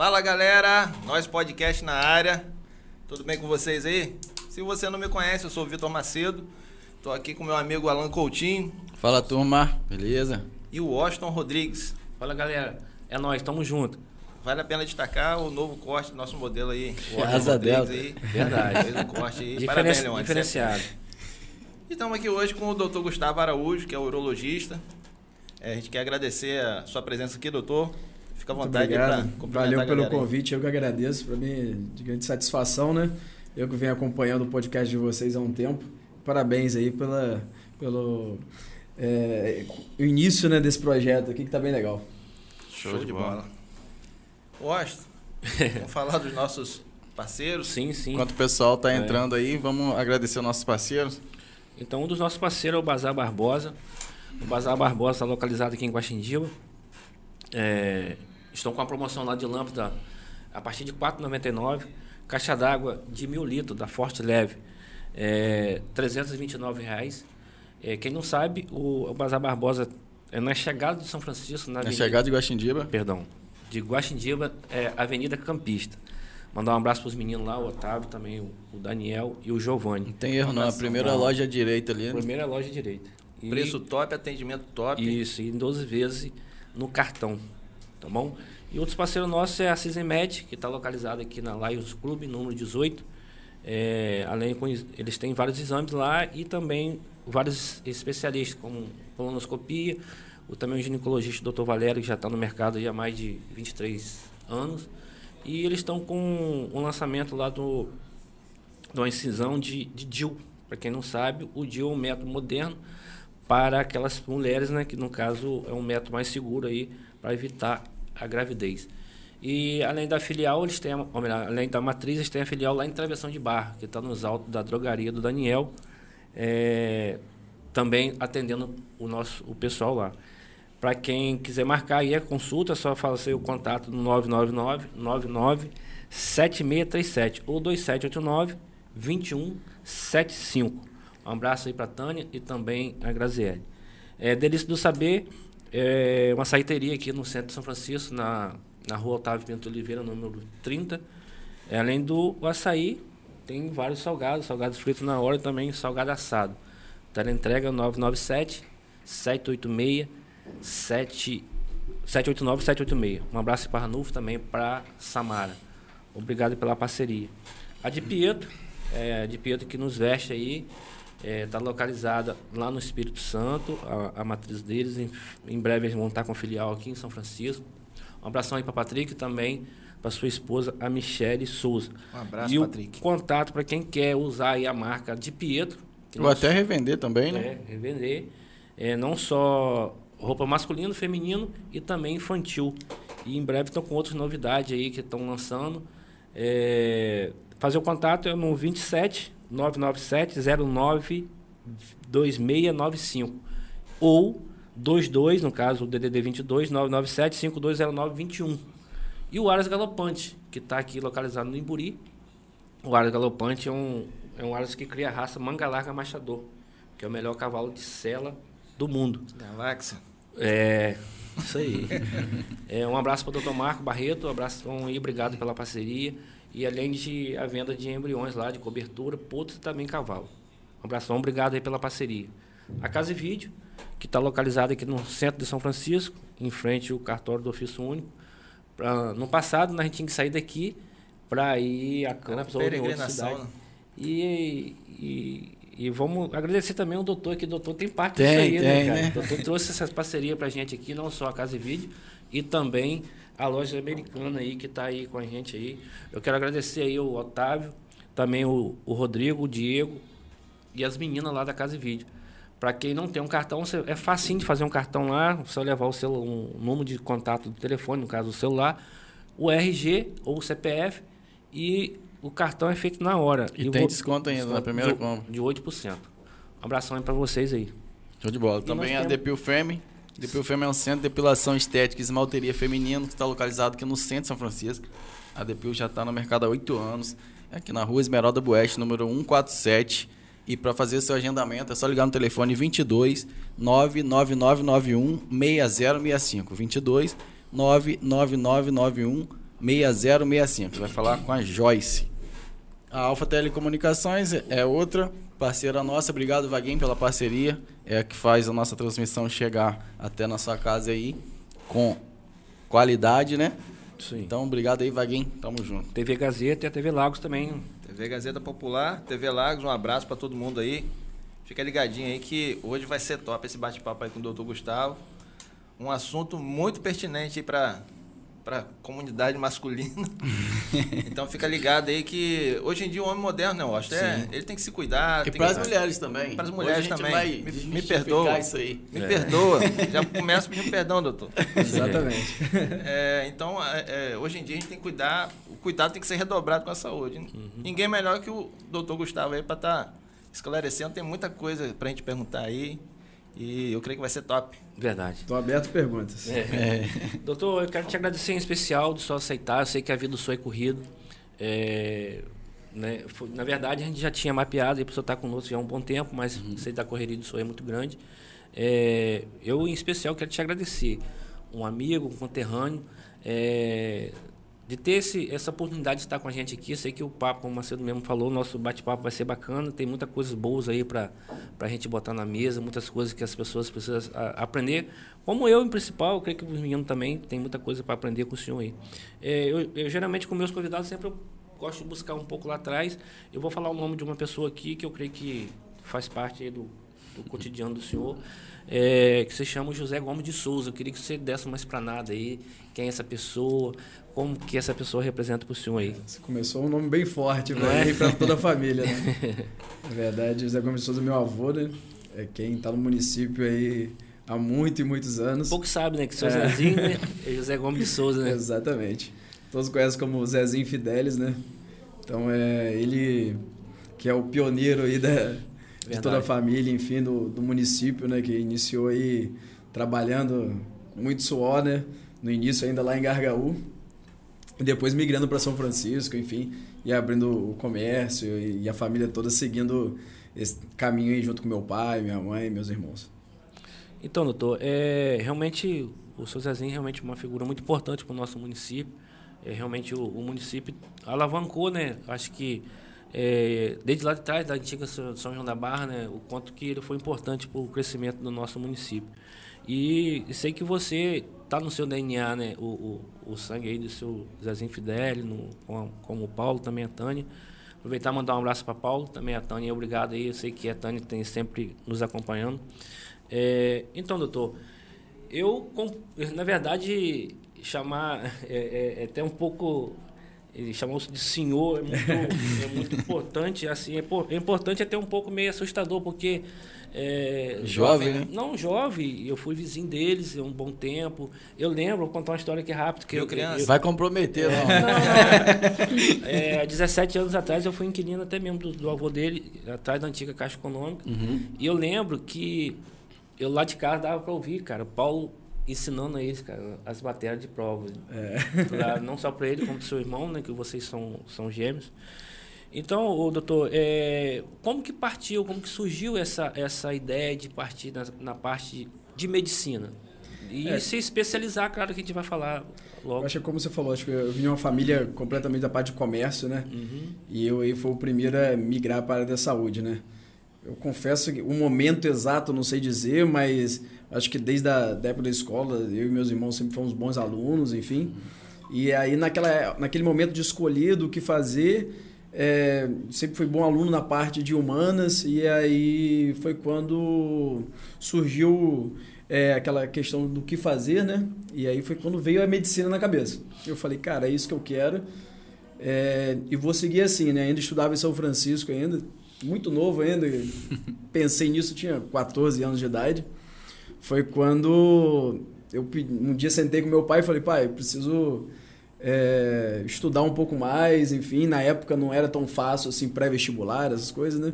Fala galera, nós podcast na área. Tudo bem com vocês aí? Se você não me conhece, eu sou o Vitor Macedo. Estou aqui com meu amigo Alan Coutinho. Fala turma, beleza? E o Washington Rodrigues. Fala galera, é nós, tamo junto. Vale a pena destacar o novo corte do nosso modelo aí. O Asa Delta. Aí. Verdade. Fez um corte aí. Diferen Parabéns, Leon. diferenciado. E estamos aqui hoje com o Dr. Gustavo Araújo, que é urologista. É, a gente quer agradecer a sua presença aqui, doutor. Fica à vontade obrigado. para Valeu pelo convite, eu que agradeço. Para mim, de grande satisfação, né? Eu que venho acompanhando o podcast de vocês há um tempo. Parabéns aí pela, pelo é, o início né, desse projeto aqui, que tá bem legal. Show, de bola. Washington, vamos falar dos nossos parceiros. Sim, sim. Enquanto o pessoal tá É. entrando aí, vamos agradecer aos nossos parceiros. Então, um dos nossos parceiros é o Bazar Barbosa. O Bazar Barbosa está localizado aqui em Guaxindiba. É, estão com a promoção lá de lâmpada a partir de R$ 4,99. Caixa d'água de mil litros da Forte Leve, é, 329 reais. É, quem não sabe, o, o Bazar Barbosa é na chegada de São Francisco, na Na Avenida- chegada de Guaxindiba. perdão, de Guaxindiba, é, Avenida Campista. Mandar um abraço para os meninos lá, o Otávio também, o, o Daniel e o Giovanni. Não tem erro não, a primeira não. loja à direita ali. Primeira loja direita. E- Preço top, atendimento top. Isso, e em 12 vezes no cartão, tá bom? E outros parceiros nossos é a Cisemed, que está localizada aqui na Lions Club, número 18. É, além com, eles têm vários exames lá e também vários especialistas, como colonoscopia, o, também o ginecologista Dr. Valério, que já está no mercado há mais de 23 anos. E eles estão com um lançamento lá do, de uma incisão de, de DIL. Para quem não sabe, o DIL é um método moderno para aquelas mulheres, né, que no caso é um método mais seguro aí para evitar a gravidez. E além da filial, eles têm, melhor, além da matriz, eles têm a filial lá em Travessão de Barra, que está nos altos da drogaria do Daniel, é, também atendendo o nosso o pessoal lá. Para quem quiser marcar aí a consulta, é só fazer o contato no 999 99 7637 ou 2789 2175. Um abraço aí para Tânia e também a Graziele. É, Delícia do Saber é uma saiteria aqui no centro de São Francisco, na, na rua Otávio Pinto Oliveira, número 30. É, além do açaí, tem vários salgados, salgados fritos na hora e também salgado assado. Teleentrega 997 786 7 789 786. Um abraço para Ranulfo também para Samara. Obrigado pela parceria. A de Pietro, é, a de Pietro que nos veste aí, está localizada lá no Espírito Santo, a, a matriz deles. Em, em breve eles vão estar com filial aqui em São Francisco. Um abração aí para Patrick e também para sua esposa, a Michele Souza. Um abraço, e o Patrick. contato para quem quer usar aí a marca de Pietro. Ou até revender também, né? é, revender. É, não só roupa masculino, feminino e também infantil. E em breve estão com outras novidades aí que estão lançando. É, fazer o contato é no 27 997 09 2695 ou 22, no caso o DDD 22 997 5209 21. E o Aras Galopante, que está aqui localizado no Imburi. O Aras Galopante é um, é um Aras que cria a raça Manga Larga Machador, que é o melhor cavalo de sela do mundo. Galáxia. É, isso aí. é, um abraço para o Dr. Marco Barreto, um abraço aí, obrigado pela parceria. E além de a venda de embriões lá, de cobertura, potros e também cavalo. Um abração, obrigado aí pela parceria. A Casa e Vídeo, que está localizada aqui no centro de São Francisco, em frente ao cartório do ofício único. Pra, no passado, nós tinha que sair daqui para ir a Campos ou em outra cidade. né? E, e, e vamos agradecer também o doutor, que o doutor tem parte Tem, disso aí, né, tem, cara? né? O doutor trouxe essas parcerias pra gente aqui, não só a Casa e Vídeo, e também a loja americana aí, que tá aí com a gente aí. Eu quero agradecer aí o Otávio, também o, o Rodrigo, o Diego e as meninas lá da Casa e Vídeo. Para quem não tem um cartão, você- é facinho de fazer um cartão lá, só levar o seu um número de contato do telefone, no caso o celular, o RG ou o CPF e o cartão é feito na hora. E o tem vou- desconto ainda na primeira de, compra. De 8%. Um abração aí para vocês aí. Show de bola. E Também a temos- Depil Femme. Depil Femme é um centro de depilação estética e esmalteria feminino que está localizado aqui no centro de São Francisco. A Depil já está no mercado há oito anos. Aqui na rua Esmeralda Bueste, número 147. E para fazer seu agendamento é só ligar no telefone 22 99991 6065. 22 99991 6065. Você vai falar com a Joyce. A Alfa Telecomunicações é outra parceira nossa. Obrigado, Vaguinho, pela parceria. É a que faz a nossa transmissão chegar até na sua casa aí com qualidade, né? Sim. Então, obrigado aí, Vaguinho. Tamo junto. TV Gazeta e a TV Lagos também. TV Gazeta Popular, TV Lagos, um abraço pra todo mundo aí. Fica ligadinho aí que hoje vai ser top esse bate-papo aí com o doutor Gustavo. Um assunto muito pertinente aí pra, pra comunidade masculina. então fica ligado aí que hoje em dia o homem moderno, né, eu acho, é, ele tem que se cuidar. E para as mulheres também. Pras Hoje mulheres também. Me- me perdoa. isso aí. Me perdoa. Já começa pedindo perdão, doutor. Exatamente. É, então, é, é, hoje em dia a gente tem que cuidar, o cuidado tem que ser redobrado com a saúde. Ninguém melhor que o doutor Gustavo aí para estar esclarecendo. Tem muita coisa para a gente perguntar aí. E eu creio que vai ser top. Verdade. Estou aberto a perguntas. É. Doutor, eu quero te agradecer em especial de só aceitar. Eu sei que a vida do senhor é corrido. É, né, na verdade, a gente já tinha mapeado e a pessoa está conosco já há um bom tempo, mas sei da correria do senhor é muito grande. É, eu, em especial, quero te agradecer. Um amigo, um conterrâneo, é, de ter esse, essa oportunidade de estar com a gente aqui. Sei que o papo, como o Macedo mesmo falou, nosso bate-papo vai ser bacana. Tem muitas coisas boas aí para a gente botar na mesa, muitas coisas que as pessoas precisam a- aprender. Como eu, em principal, eu creio que os meninos também tem muita coisa para aprender com o senhor aí. É, eu, eu, geralmente, com meus convidados, sempre eu gosto de buscar um pouco lá atrás. Eu vou falar o nome de uma pessoa aqui que eu creio que faz parte aí do, do cotidiano do senhor, é, que se chama José Gomes de Souza. Eu queria que você desse uma esplanada aí, quem é essa pessoa, como que essa pessoa representa para o senhor aí. Você começou um nome bem forte Não é? para toda a família, né? Na verdade, José Gomes de Souza é meu avô, né? É quem está no município aí há muito e muitos anos. Pouco sabe, né, que seu É. Zezinho né, é José Gomes de Souza, né? Exatamente. Todos conhecem como Zezinho Fidelis, né? Então é ele que é o pioneiro aí da, de toda a família, enfim, do, do município, né? Que iniciou aí trabalhando muito suor, né? No início ainda lá em Gargaú. Depois migrando para São Francisco, enfim, e abrindo o comércio e, a família toda seguindo esse caminho aí junto com meu pai, minha mãe meus irmãos. Então, doutor, é, realmente o seu Zezinho é realmente uma figura muito importante para o nosso município. É, realmente o, o município alavancou, né? Acho que é, desde lá de trás, da antiga São João da Barra, né? O quanto que ele foi importante para o crescimento do nosso município. E sei que você está no seu DNA, né? O, o, o sangue aí do seu Zezinho Fidel, no, com- como o Paulo, também a Tânia. Aproveitar e mandar um abraço para Paulo, também a Tânia, obrigado aí. Eu sei que a Tânia tem sempre nos acompanhando. É, então, doutor, eu, na verdade, chamar é, é- é até um pouco. Ele chamou de senhor é muito, é muito importante. Assim, é, é importante até um pouco meio assustador, porque. É, Jovem, né? Não, jovem. Eu fui vizinho deles há um bom tempo. Eu lembro, vou contar uma história aqui rápido. Que eu, criança? eu- Vai comprometer, não. não, não. É, 17 anos atrás eu fui inquilino até mesmo do, do avô dele, atrás da antiga Caixa Econômica. E eu lembro que eu lá de casa dava para ouvir, cara, Paulo ensinando a eles, cara, as matérias de provas. Pra- não só para ele, como para seu irmão, né, que vocês são, são gêmeos. Então, ô, doutor, é, como que partiu, como que surgiu essa, essa ideia de partir na, na parte de medicina? E É. se especializar, claro que a gente vai falar logo. Eu acho que como você falou, acho que eu vim de uma família completamente da parte de comércio, né? E eu aí fui o primeiro a migrar para a área da saúde, né? Eu confesso que o momento exato não sei dizer, mas acho que desde a da época da escola, eu e meus irmãos sempre fomos bons alunos, enfim. E aí naquela, naquele momento de escolher do que fazer, é, sempre fui bom aluno na parte de humanas e aí foi quando surgiu é, aquela questão do que fazer, né? E aí foi quando veio a medicina na cabeça. Eu falei, cara, é isso que eu quero. É, e vou seguir assim, né? Ainda estudava em São Francisco ainda, muito novo ainda. Pensei nisso, tinha 14 anos de idade. Foi quando eu um dia sentei com meu pai e falei, pai, preciso é, estudar um pouco mais, enfim, na época não era tão fácil assim pré-vestibular, essas coisas, né?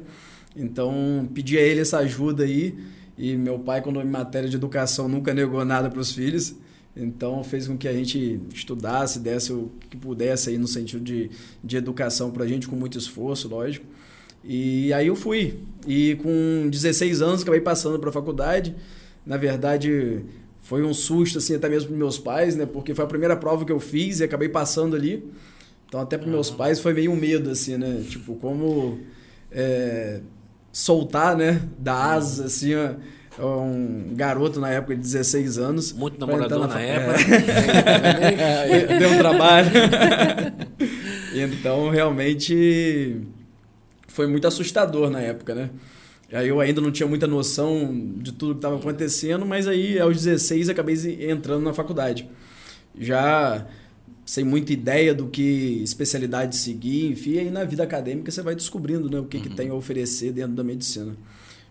Então pedi a ele essa ajuda aí e meu pai quando em matéria de educação nunca negou nada para os filhos. Então fez com que a gente estudasse, desse o que pudesse aí no sentido de, de educação para a gente com muito esforço, lógico. E aí eu fui. E com 16 anos acabei passando para a faculdade. Na verdade, foi um susto, assim, até mesmo para meus pais, né? Porque foi a primeira prova que eu fiz e acabei passando ali. Então, até para meus pais foi meio um medo, assim, né? Tipo, como é, soltar, né? Da asa, assim, um garoto na época de 16 anos. Muito namorador na fa- época. É, deu um trabalho. então, realmente, foi muito assustador na época, né? Aí eu ainda não tinha muita noção de tudo que estava acontecendo, mas aí aos 16 acabei entrando na faculdade. Já sem muita ideia do que especialidade seguir, enfim, aí na vida acadêmica você vai descobrindo né, o que, que tem a oferecer dentro da medicina.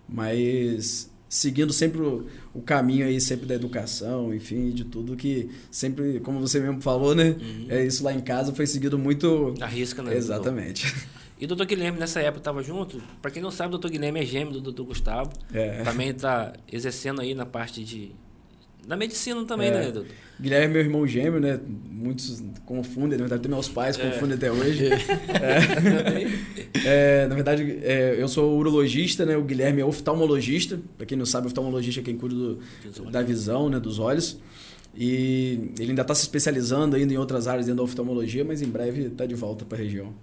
Mas seguindo sempre o, o caminho aí sempre da educação, enfim, de tudo que sempre, como você mesmo falou, né? É isso lá em casa foi seguido muito Arrisca, né? exatamente. E o doutor Guilherme nessa época estava junto. Para quem não sabe, o doutor Guilherme é gêmeo do doutor Gustavo. É. Também está exercendo aí na parte de. Da medicina também, É. né, doutor? Guilherme é meu irmão gêmeo, né? Muitos confundem, na verdade, até meus pais confundem até hoje. É. É, na verdade, é, eu sou urologista, né? O Guilherme é oftalmologista. Para quem não sabe, oftalmologista é quem cuida do- da visão, né? Dos olhos. E ele ainda está se especializando ainda em outras áreas dentro da oftalmologia, mas em breve está de volta para a região.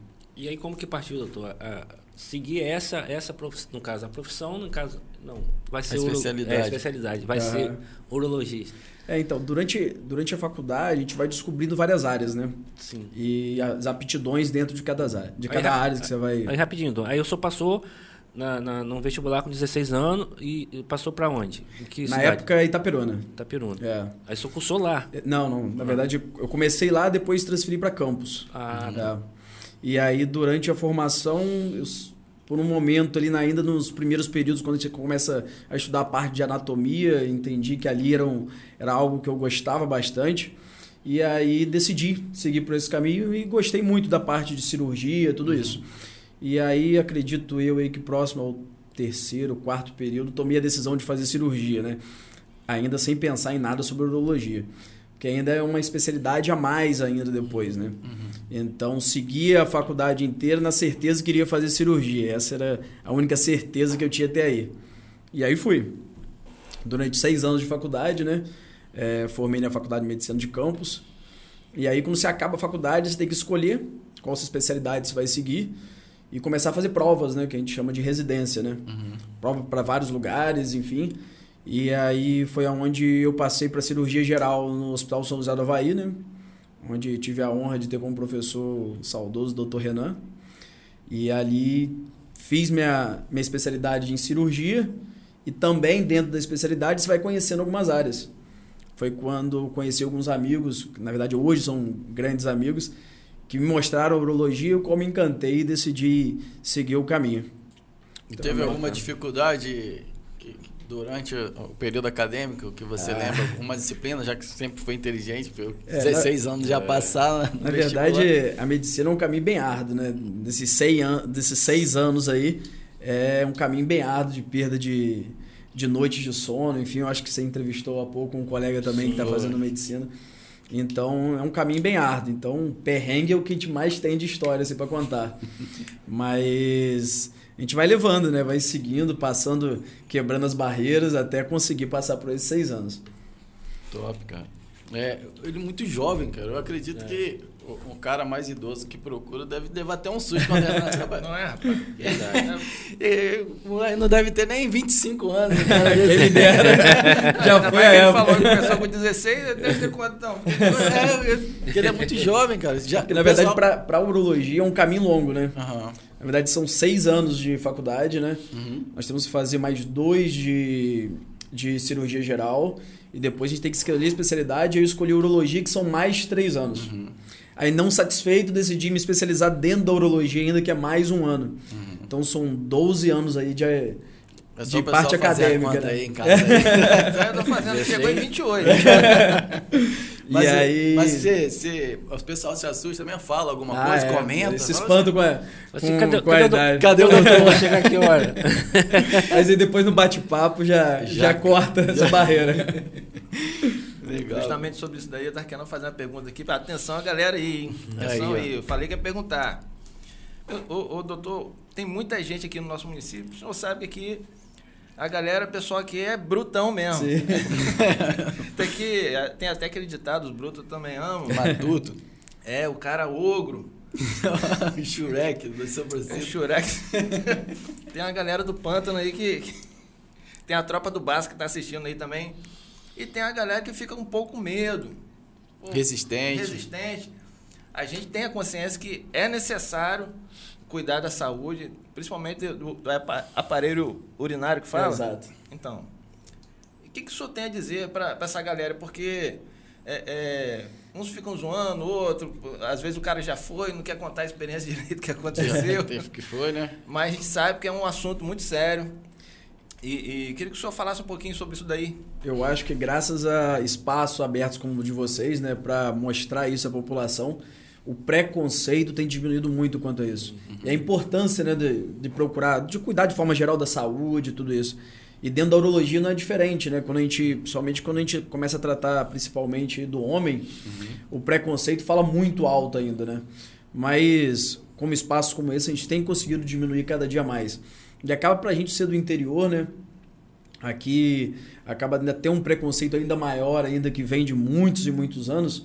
E aí como que partiu, doutor? A, a seguir essa, essa profissão, no caso, a profissão, no caso, não, vai ser uro- especialidade. é, a especialidade, vai Ah. ser urologista. É, então, durante, durante a faculdade, a gente vai descobrindo várias áreas, né? Sim. E as aptidões dentro de cada área, de Aí, cada ra- área que você vai. Aí rapidinho, doutor. Aí o senhor passou na, na, no vestibular com 16 anos e, passou para onde? Na época, Itaperuna. Itapiruna. É. Aí o senhor cursou lá. Não, não. Na verdade, eu comecei lá, depois transferi para campus. Ah, É. E aí, durante a formação, eu por um momento ali, ainda nos primeiros períodos, quando a gente começa a estudar a parte de anatomia, entendi que ali era, um- era algo que eu gostava bastante. E aí decidi seguir por esse caminho e gostei muito da parte de cirurgia, tudo isso. E aí acredito eu aí que próximo ao terceiro, quarto período, tomei a decisão de fazer cirurgia, né? Ainda sem pensar em nada sobre urologia. Porque ainda é uma especialidade a mais ainda depois, né? Então, segui a faculdade inteira na certeza que iria fazer cirurgia. Essa era a única certeza que eu tinha até aí. E aí fui. Durante seis anos de faculdade, né? É, formei na Faculdade de Medicina de Campos. E aí, quando você acaba a faculdade, você tem que escolher qual sua especialidade você vai seguir e começar a fazer provas, né? Que a gente chama de residência, né? Prova para vários lugares, enfim. E aí foi aonde eu passei para cirurgia geral no Hospital São José do Havaí, né? Onde tive a honra de ter como professor o saudoso Dr. Renan. E ali fiz minha, minha especialidade em cirurgia e também dentro da especialidade você vai conhecendo algumas áreas. Foi quando conheci alguns amigos, que na verdade hoje são grandes amigos, que me mostraram a urologia, eu como me encantei e decidi seguir o caminho. E teve alguma dificuldade que- que durante o período acadêmico que você Ah. lembra? Alguma disciplina, já que sempre foi inteligente, por É, 16 anos já passaram. no Na verdade, a medicina é um caminho bem árduo, né? Desses seis, an desses seis anos aí, é um caminho bem árduo de perda de, de noites de sono. Enfim, eu acho que você entrevistou há pouco um colega também que está Sim. fazendo medicina. Então, é um caminho bem árduo. Então, perrengue é o que a gente mais tem de história assim, para contar. Mas a gente vai levando, né? Vai seguindo, passando, quebrando as barreiras até conseguir passar por esses seis anos. Top, cara. É, ele é muito jovem, cara. Eu acredito que o, o cara mais idoso que procura deve levar até um susto quando na trabalho. Não é, rapaz? É, moleque não deve ter nem 25 anos. né, cara? Quem me dera. Já Ainda foi a que ele falou que começou com 16, deve ter quanto então? É, porque ele é muito jovem, cara. Já, Porque, na o verdade, pessoal- para urologia é um caminho longo, né? Aham. Na verdade, são seis anos de faculdade, né? Uhum. Nós temos que fazer mais dois de, de cirurgia geral. E depois a gente tem que escolher especialidade. Eu escolhi urologia, que são mais três anos. Uhum. Aí, não satisfeito, decidi me especializar dentro da urologia ainda, que é mais um ano. Então, são 12 anos aí de... É De parte acadêmica, né? aí em casa. aí. Eu tô fazendo, chegou em 28. Mas, e aí... mas se, se o pessoal se assusta, também fala alguma Ah, coisa, é, comenta. Se espanta com a, Assim, com, cadê- com a idade. Cadê o doutor? Vou chegar aqui, olha. Mas aí depois no bate-papo já, já, Já- corta essa barreira. Legal. Justamente sobre isso daí, eu tava querendo fazer uma pergunta aqui. Atenção, a galera aí, hein? Atenção Aí, aí, eu falei que ia perguntar. Ô, ô, ô, doutor, tem muita gente aqui no nosso município. O senhor sabe que aqui A galera, pessoal aqui é brutão mesmo. Sim. tem, que, tem até aquele ditado, os brutos também amam. Matuto. É, o cara ogro. Shurek, do São O Francisco. Shurek. tem uma galera do pântano aí que, que- Tem a tropa do Basco que tá assistindo aí também. E tem a galera que fica um pouco com medo. Resistente. resistente. A gente tem a consciência que é necessário cuidar da saúde, principalmente do, do apa- aparelho urinário que fala. Exato. Então, o que, que o senhor tem a dizer para essa galera? Porque é, é, uns ficam zoando, outro, às vezes o cara já foi, não quer contar a experiência direito que aconteceu. Teve que foi, né? Mas a gente sabe que é um assunto muito sério. E, e queria que o senhor falasse um pouquinho sobre isso daí. Eu acho que graças a espaços abertos como o de vocês, né, para mostrar isso à população, o preconceito tem diminuído muito quanto a isso. E a importância, né, de, de procurar, de cuidar de forma geral da saúde e tudo isso. E dentro da urologia não é diferente, né? Quando a gente, somente quando a gente começa a tratar principalmente do homem, o preconceito fala muito alto ainda, né? Mas como espaços como esse, a gente tem conseguido diminuir cada dia mais. E acaba pra gente ser do interior, né? Aqui acaba ainda ter um preconceito ainda maior, ainda que vem de muitos e muitos anos.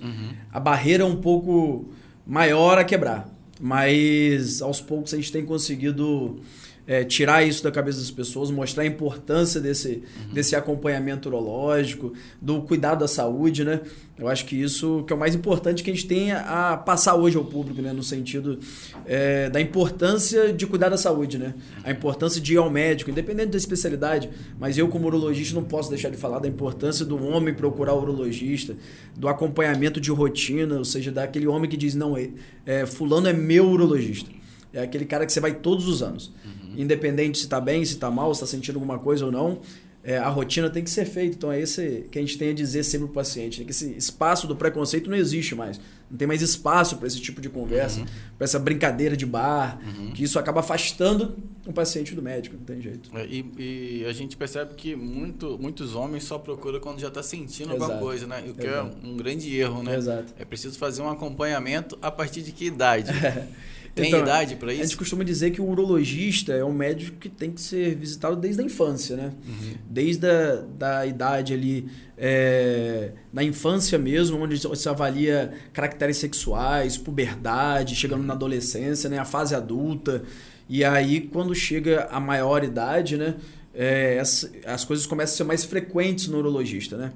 A barreira é um pouco maior a quebrar. Mas aos poucos a gente tem conseguido é, tirar isso da cabeça das pessoas, mostrar a importância desse, desse acompanhamento urológico, do cuidado da saúde, né? Eu acho que isso que é o mais importante que a gente tem a passar hoje ao público, né? No sentido é, da importância de cuidar da saúde, né? A importância de ir ao médico, independente da especialidade. Mas eu, como urologista, não posso deixar de falar da importância do homem procurar o urologista, do acompanhamento de rotina, ou seja, daquele homem que diz, não, é, é, fulano é meu urologista. É aquele cara que você vai todos os anos. Independente se está bem, se está mal, se está sentindo alguma coisa ou não, é, a rotina tem que ser feita. Então é esse que a gente tem a dizer sempre para o paciente. né? Que esse espaço do preconceito não existe mais. Não tem mais espaço para esse tipo de conversa, para essa brincadeira de bar, que isso acaba afastando o paciente do médico, não tem jeito. É, E, e a gente percebe que muito, muitos homens só procuram quando já está sentindo alguma Exato. coisa, né? O que Exato. é um grande erro, né? Exato. É preciso fazer um acompanhamento a partir de que idade? Tem Então, idade para A gente isso? costuma dizer que o urologista é um médico que tem que ser visitado desde a infância, né? Uhum. Desde a da idade ali, é, na infância mesmo, onde se avalia caracteres sexuais, puberdade, chegando na adolescência, né? A fase adulta. E aí, quando chega a maior idade, né? é, essa- as coisas começam a ser mais frequentes no urologista, né?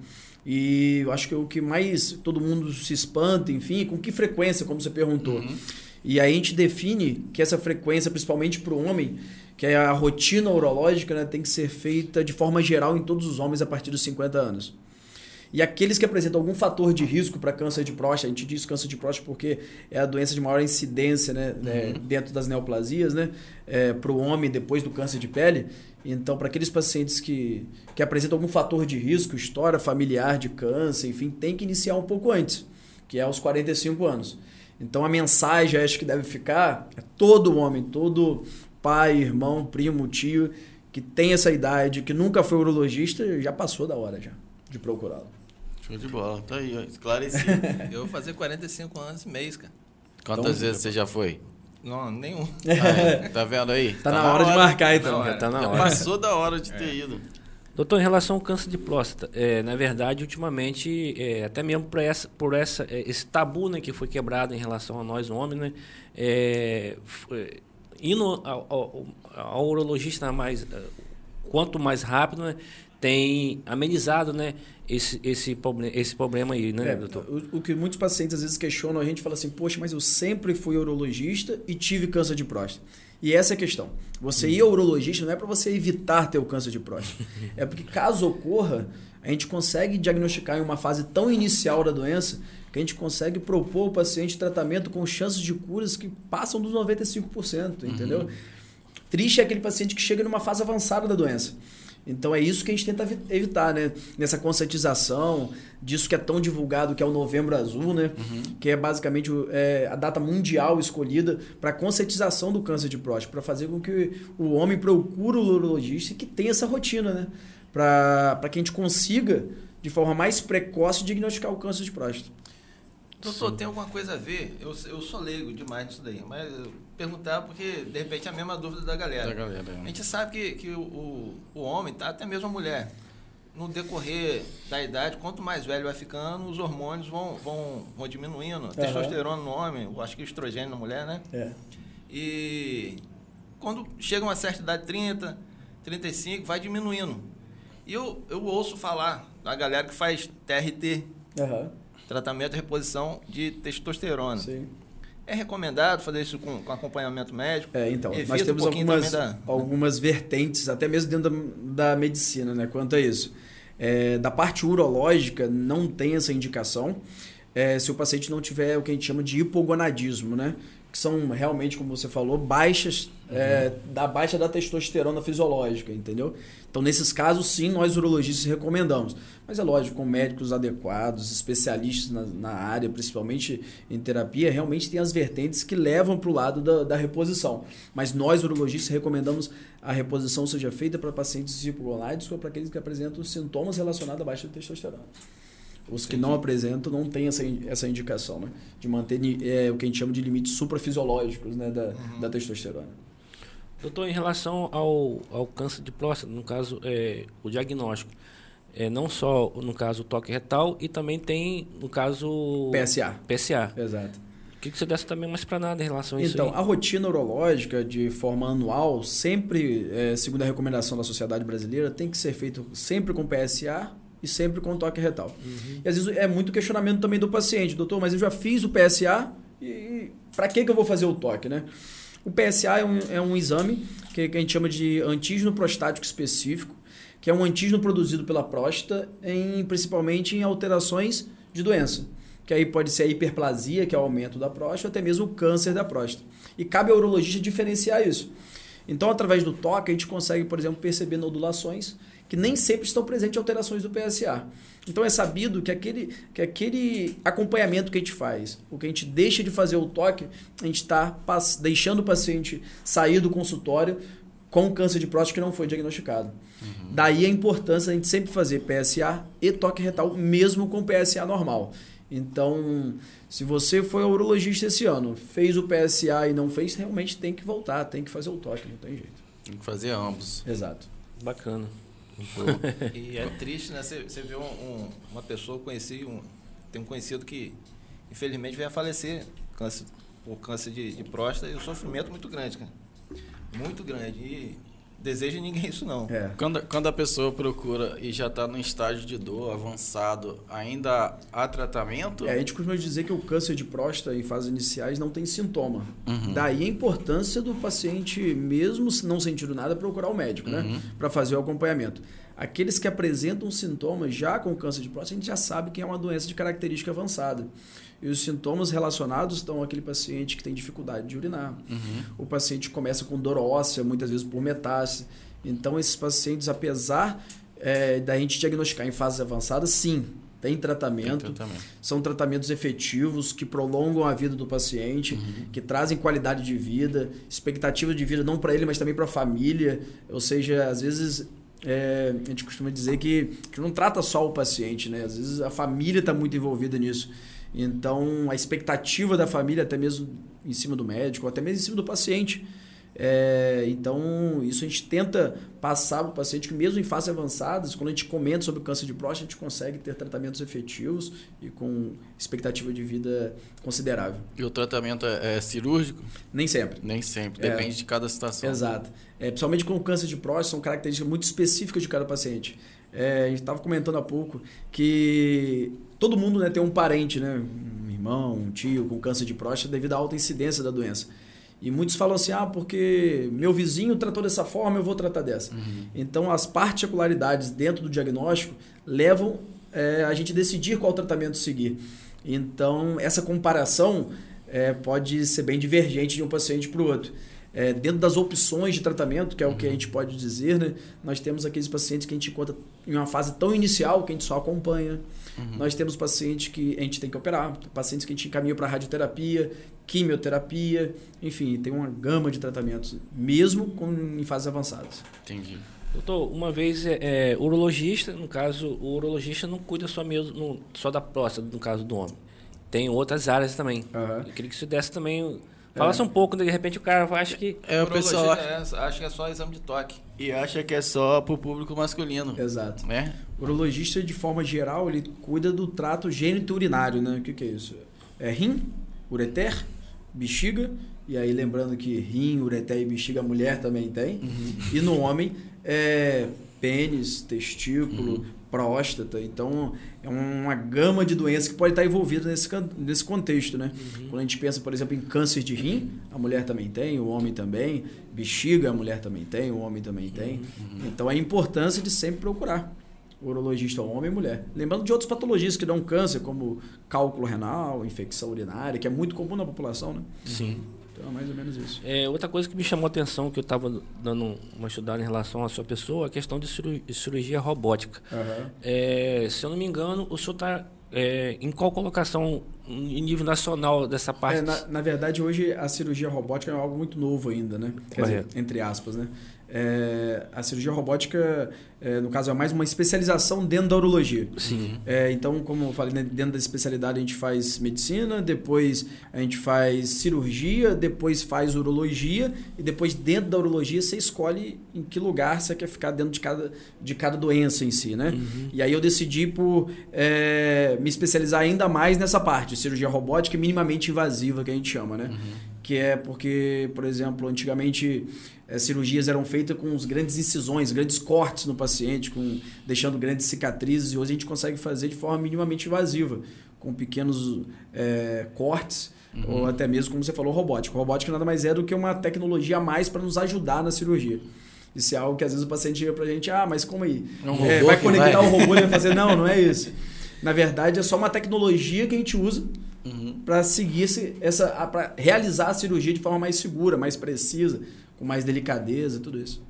E eu acho que o que mais todo mundo se espanta, enfim, com que frequência, como você perguntou. Uhum. E aí a gente define que essa frequência, principalmente para o homem, que é a rotina urológica, né, tem que ser feita de forma geral em todos os homens a partir dos 50 anos. E aqueles que apresentam algum fator de risco para câncer de próstata, a gente diz câncer de próstata porque é a doença de maior incidência né, né, dentro das neoplasias, né, para o homem depois do câncer de pele. Então, para aqueles pacientes que, que apresentam algum fator de risco, história familiar de câncer, enfim, tem que iniciar um pouco antes, que é aos 45 anos. Então, a mensagem acho que deve ficar é todo homem, todo pai, irmão, primo, tio que tem essa idade, que nunca foi urologista, já passou da hora já de procurá-lo. Show de bola. Tá aí, ó, esclarecido. Eu vou fazer 45 anos e mês, cara. Quantas Então, vezes você já foi? Não, nenhum. Ah, é. Tá vendo aí? Tá, na, hora, de marcar, então. Na hora. Tá na Já hora. passou da hora de ter ido. Doutor, em relação ao câncer de próstata, é, na verdade, ultimamente, é, até mesmo por, essa, por essa, é, esse tabu né, que foi quebrado em relação a nós homens, né, é, é, indo ao, ao, ao urologista mais, é, quanto mais rápido, né, tem amenizado né, esse, esse, esse problema aí, né, É, doutor? o, o que muitos pacientes às vezes questionam a gente fala assim, poxa, mas eu sempre fui urologista e tive câncer de próstata. E essa é a questão. Você ir ao urologista não é para você evitar ter o câncer de próstata. é porque caso ocorra, a gente consegue diagnosticar em uma fase tão inicial da doença que a gente consegue propor ao paciente tratamento com chances de curas que passam dos 95%, entendeu? Triste é aquele paciente que chega numa fase avançada da doença. Então é isso que a gente tenta evi- evitar, né? Nessa conscientização disso que é tão divulgado, que é o Novembro Azul, né? Que é basicamente é, a data mundial escolhida para conscientização do câncer de próstata, para fazer com que o homem procure o urologista e que tenha essa rotina, né? Para que a gente consiga, de forma mais precoce, diagnosticar o câncer de próstata. Doutor, Sim. tem alguma coisa a ver? Eu, eu sou leigo demais nisso daí, mas perguntar porque, de repente, é a mesma dúvida da galera. Da galera é. A gente sabe que, que o, o, o homem, tá, até mesmo a mulher, no decorrer da idade, quanto mais velho vai ficando, os hormônios vão, vão, vão diminuindo. Uhum. Testosterona no homem, eu acho que estrogênio na mulher, né? É. E quando chega uma certa idade, 30, 35, vai diminuindo. E eu, eu ouço falar da galera que faz TRT. Uhum tratamento de reposição de testosterona. Sim. É recomendado fazer isso com, com acompanhamento médico? É, então, Evita nós temos um algumas, da... algumas vertentes, até mesmo dentro da, da medicina, né, quanto a isso. É, da parte urológica, não tem essa indicação é, se o paciente não tiver o que a gente chama de hipogonadismo, né? que são realmente, como você falou, baixas. É, da baixa da testosterona fisiológica, entendeu? Então, nesses casos, sim, nós urologistas recomendamos. Mas é lógico, com médicos adequados, especialistas na, na área, principalmente em terapia, realmente tem as vertentes que levam para o lado da, da, reposição. Mas nós, urologistas, recomendamos a reposição seja feita para pacientes hipogonádicos ou para aqueles que apresentam sintomas relacionados à baixa testosterona. Os que não apresentam não têm essa, essa indicação, né? De manter é, o que a gente chama de limites suprafisiológicos né? da, uhum. da testosterona. Doutor, em relação ao, ao câncer de próstata, no caso, é, o diagnóstico, é, não só no caso toque retal, e também tem, no caso... PSA. PSA. Exato. O que, que você desse também mais para nada em relação a isso? Então, a rotina urológica de forma anual, sempre, é, segundo a recomendação da Sociedade Brasileira, tem que ser feito sempre com PSA e sempre com toque retal. Uhum. E às vezes é muito questionamento também do paciente, doutor, mas eu já fiz o PSA e para que, que eu vou fazer o toque, né? O PSA é um, é um exame que, a gente chama de antígeno prostático específico, que é um antígeno produzido pela próstata, em, principalmente em alterações de doença. Que aí pode ser a hiperplasia, que é o aumento da próstata, ou até mesmo o câncer da próstata. E cabe ao urologista diferenciar isso. Então, através do toque, a gente consegue, por exemplo, perceber nodulações que nem sempre estão presentes alterações do PSA. Então é sabido que aquele, que aquele acompanhamento que a gente faz, o que a gente deixa de fazer o toque, a gente está deixando o paciente sair do consultório com câncer de próstata que não foi diagnosticado. Uhum. Daí a importância a gente sempre fazer PSA e toque retal, mesmo com PSA normal. Então, se você foi ao urologista esse ano, fez o PSA e não fez, realmente tem que voltar, tem que fazer o toque, não tem jeito. Tem que fazer ambos. Exato. Bacana. e é triste, né? Você, vê um, um, uma pessoa, conheci, um, tem um conhecido que infelizmente veio a falecer câncer, por câncer de, de próstata e o sofrimento muito grande, cara. Muito grande. E deseja ninguém isso não. É. Quando, quando a pessoa procura e já está no estágio de dor avançado, ainda há tratamento? É, a gente costuma dizer que o câncer de próstata em fases iniciais não tem sintoma. Uhum. Daí a importância do paciente, mesmo não sentindo nada, procurar o médico, né? uhum. né? Para fazer o acompanhamento. Aqueles que apresentam sintomas já com câncer de próstata, a gente já sabe que é uma doença de característica avançada. E os sintomas relacionados estão aquele paciente que tem dificuldade de urinar. Uhum. O paciente começa com dor óssea, muitas vezes por metástase. Então, esses pacientes, apesar é, da gente diagnosticar em fases avançadas, sim, tem tratamento, tem tratamento, São tratamentos efetivos que prolongam a vida do paciente, uhum. que trazem qualidade de vida, expectativa de vida não para ele, mas também para a família. Ou seja, às vezes é, a gente costuma dizer que, que não trata só o paciente, né? Às vezes a família está muito envolvida nisso. Então, a expectativa da família, até mesmo em cima do médico, até mesmo em cima do paciente. É, então, isso a gente tenta passar para o paciente que, mesmo em fases avançadas, quando a gente comenta sobre o câncer de próstata, a gente consegue ter tratamentos efetivos e com expectativa de vida considerável. E o tratamento é, é cirúrgico? Nem sempre. Nem sempre, depende é, de cada situação. Exato. É, principalmente com o câncer de próstata, são características muito específicas de cada paciente. É, a gente estava comentando há pouco que todo mundo né, tem um parente, né, um irmão, um tio com câncer de próstata devido à alta incidência da doença. E muitos falam assim, ah, porque meu vizinho tratou dessa forma, eu vou tratar dessa. Uhum. Então, as particularidades dentro do diagnóstico levam é, a gente decidir qual tratamento seguir. Então, essa comparação é, pode ser bem divergente de um paciente para o outro. É, dentro das opções de tratamento, que é o que a uhum. gente pode dizer, né, nós temos aqueles pacientes que a gente encontra em uma fase tão inicial que a gente só acompanha. Uhum. Nós temos pacientes que a gente tem que operar, pacientes que a gente encaminha para radioterapia, quimioterapia, enfim, tem uma gama de tratamentos, mesmo com, em fases avançadas. Entendi. Doutor, uma vez é, é, urologista, no caso, o urologista não cuida só mesmo no, só da próstata, no caso do homem. tem outras áreas também. Aham. Eu queria que você desse também. Falasse um pouco, de repente o cara acha que. É, o pessoal acha, é essa, acha que é só exame de toque. e acha que é só pro público masculino. Exato. Né? O urologista, de forma geral, ele cuida do trato gênito-urinário, né? O que, que é isso? É rim, ureter, bexiga, e aí lembrando que rim, ureter e bexiga a mulher também tem. E no homem é pênis, testículo, próstata. Então é uma gama de doenças que pode estar envolvida nesse, nesse contexto, né? Quando a gente pensa, por exemplo, em câncer de rim, a mulher também tem, o homem também. Bexiga, a mulher também tem, o homem também tem. Então a importância de sempre procurar urologista homem e mulher. Lembrando de outras patologias que dão câncer, como cálculo renal, infecção urinária, que é muito comum na população, né? Sim. Então é mais ou menos isso. É, outra coisa que me chamou a atenção, que eu estava dando uma estudada em relação à sua pessoa, a questão de ciru- de cirurgia robótica. É, se eu não me engano, o senhor está em qual colocação em nível nacional dessa parte? É, na, na verdade, hoje a cirurgia robótica é algo muito novo ainda, né? Dizer, entre aspas, né? É, a cirurgia robótica, é, no caso, é mais uma especialização dentro da urologia. Sim. É, então, como eu falei, né, dentro da especialidade a gente faz medicina, depois a gente faz cirurgia, depois faz urologia e depois dentro da urologia você escolhe em que lugar você quer ficar dentro de cada, de cada doença em si, né? E aí eu decidi por é, me especializar ainda mais nessa parte, cirurgia robótica e minimamente invasiva que a gente chama, né? Que é porque, por exemplo, antigamente eh, cirurgias eram feitas com os grandes incisões, grandes cortes no paciente, com, deixando grandes cicatrizes, e hoje a gente consegue fazer de forma minimamente invasiva, com pequenos eh, cortes, ou até mesmo, como você falou, robótica. Robótica nada mais é do que uma tecnologia a mais para nos ajudar na cirurgia. Isso é algo que às vezes o paciente chega pra gente, ah, mas como aí? É um É, vai conectar vai- o robô e vai fazer. Não, não é isso. Na verdade, é só uma tecnologia que a gente usa Uhum. para seguir esse, essa, para realizar a cirurgia de forma mais segura, mais precisa, com mais delicadeza, tudo isso.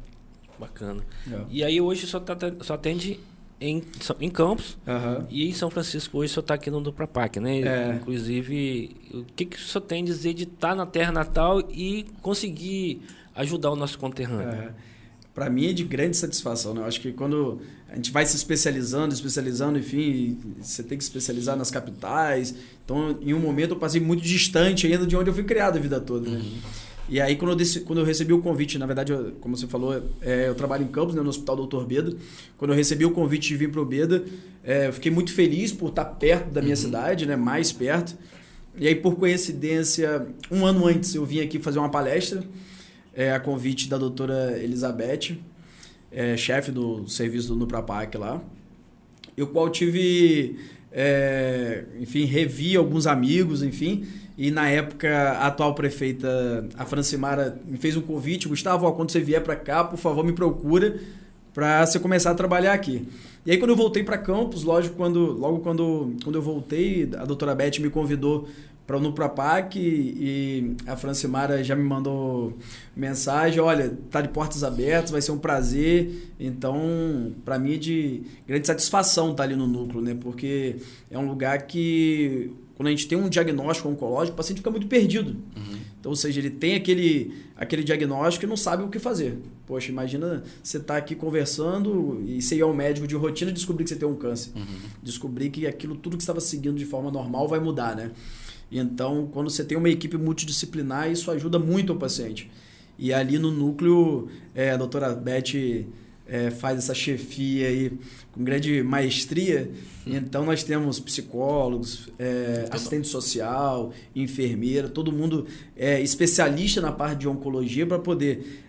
Bacana. É. E aí hoje só, tá, só atende em, em Campos Aham. e em São Francisco hoje só está aqui no Duprapac, né? É. Inclusive, o que, que o senhor tem a dizer de estar na terra natal e conseguir ajudar o nosso conterrâneo? Para mim é de grande satisfação, né? Eu acho que quando a gente vai se especializando, especializando, enfim, você tem que se especializar nas capitais. Então, em um momento eu passei muito distante ainda de onde eu fui criado a vida toda, né? E aí, quando eu, deci- quando eu recebi o convite, na verdade, eu- como você falou, é, eu trabalho em Campos, né, no Hospital Doutor Beda. Quando eu recebi o convite de vir para o Beda, é, eu fiquei muito feliz por estar perto da minha cidade, né, mais perto. E aí, por coincidência, um ano antes, eu vim aqui fazer uma palestra, é, a convite da doutora Elizabeth, é, chefe do serviço do Nuprapac lá. Eu qual tive, é, enfim, revi alguns amigos, enfim, e na época a atual prefeita, a Francimara, me fez um convite, Gustavo, quando você vier para cá, por favor, me procura para você começar a trabalhar aqui. E aí quando eu voltei para Campos, lógico, quando, logo quando, quando eu voltei, a doutora Beth me convidou para o Nuprapac e a Francimara já me mandou mensagem, olha, tá de portas abertas, vai ser um prazer. Então, para mim é de grande satisfação estar ali no núcleo, né? Porque é um lugar que quando a gente tem um diagnóstico oncológico, o paciente fica muito perdido. Então, ou seja, ele tem aquele, aquele diagnóstico e não sabe o que fazer. Poxa, imagina você estar aqui conversando e você ir ao médico de rotina e descobrir que você tem um câncer. Descobrir que aquilo tudo que estava seguindo de forma normal vai mudar, né? E Então, quando você tem uma equipe multidisciplinar, isso ajuda muito o paciente. E ali no núcleo, é, a doutora Beth é, faz essa chefia aí com grande maestria. Então, nós temos psicólogos, é, assistente social, enfermeira, todo mundo é especialista na parte de oncologia para poder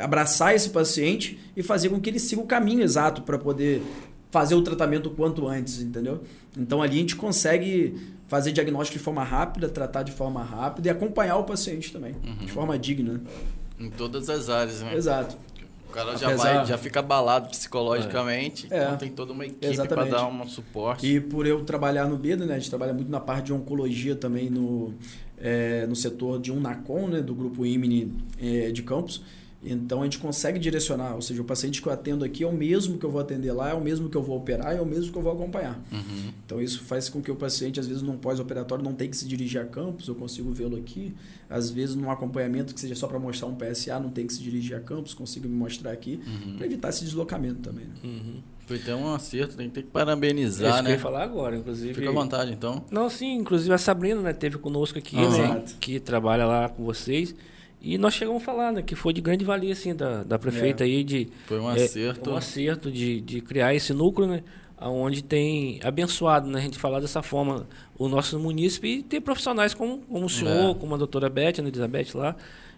abraçar esse paciente e fazer com que ele siga o caminho exato para poder fazer o tratamento o quanto antes, entendeu? Então ali a gente consegue fazer diagnóstico de forma rápida, tratar de forma rápida e acompanhar o paciente também, de forma digna. Em todas as áreas, né? Exato. O cara já, Apesar- vai, já fica abalado psicologicamente, É. então tem toda uma equipe para dar um suporte. E por eu trabalhar no BEDA, né, a gente trabalha muito na parte de oncologia também no, é, no setor de um NACOM, né, do grupo IMNI é, de Campos. Então a gente consegue direcionar, ou seja, o paciente que eu atendo aqui é o mesmo que eu vou atender lá, é o mesmo que eu vou operar, é o mesmo que eu vou acompanhar. Uhum. Então isso faz com que o paciente, às vezes, num pós-operatório não tenha que se dirigir a campus, eu consigo vê-lo aqui. Às vezes, num acompanhamento que seja só para mostrar um PSA, não tem que se dirigir a campus, consigo me mostrar aqui, Uhum. para evitar esse deslocamento também. Né? Uhum. Foi até um acerto, tem que ter que Isso parabenizar, que eu né? ia falar agora, inclusive. Fica à vontade, então. Não, sim, inclusive a Sabrina, né, teve conosco aqui, né, Exato. que trabalha lá com vocês. E nós chegamos a falar, né, que foi de grande valia, assim, da, da prefeita aí de... Foi um é, acerto. um acerto de, de criar esse núcleo, né, onde tem abençoado, né, a gente falar dessa forma o nosso município e ter profissionais como, como o senhor, É. como a doutora Beth, a Ana Elizabeth lá,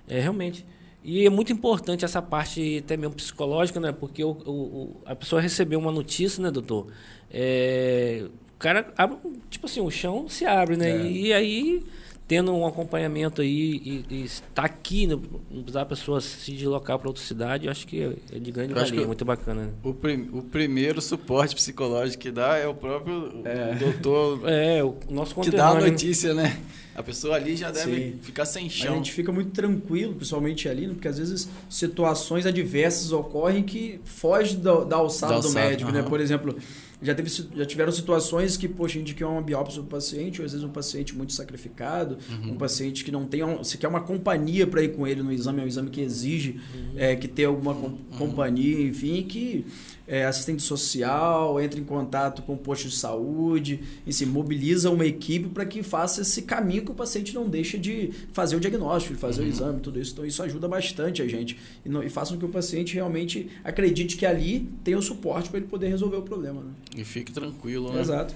é, realmente. E é muito importante essa parte até mesmo psicológica, né, porque o, o- o- a pessoa recebeu uma notícia, né, doutor, é, o cara, abre, tipo assim, o chão se abre, né, É. e aí tendo um acompanhamento aí e, e estar aqui, né, não precisar a pessoa se deslocar para outra cidade, eu acho que é de grande Eu acho valia, muito bacana. né? O, prim- o primeiro suporte psicológico que dá é o próprio É. doutor É, o nosso que dá a né? notícia, né? A pessoa ali já deve Sim. ficar sem A chão. gente fica muito tranquilo, principalmente ali, né? porque às vezes situações adversas ocorrem que fogem da, da alçada Da do alçada, médico, né? aham. Por exemplo, já, teve, já tiveram situações que, poxa, indiquem uma biópsia do paciente, ou às vezes um paciente muito sacrificado, Uhum. um paciente que não tem, um, se quer uma companhia para ir com ele no exame, é um exame que exige é, que tenha alguma com- companhia, enfim, que é, assistente social entra em contato com o posto de saúde, e se mobiliza uma equipe para que faça esse caminho que o paciente não deixa de fazer o diagnóstico, de fazer o exame, tudo isso. Então isso ajuda bastante a gente e, não, e faça com que o paciente realmente acredite que ali tem o suporte para ele poder resolver o problema. Né? E fique tranquilo, né? Exato.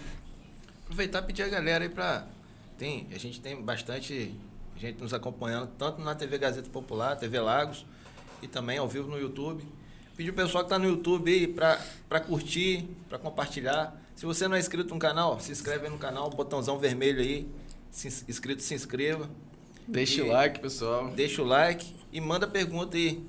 Aproveitar e pedir a galera aí pra. Tem, a gente tem bastante gente nos acompanhando, tanto na TV Gazeta Popular, TV Lagos, e também ao vivo no YouTube. Pedir o pessoal que tá no YouTube aí pra, pra curtir, pra compartilhar. Se você não é inscrito no canal, se inscreve aí no canal, botãozão vermelho aí. Se, ins- inscrito, se inscreva. Deixa o E- like, pessoal. Deixa o like e manda pergunta aí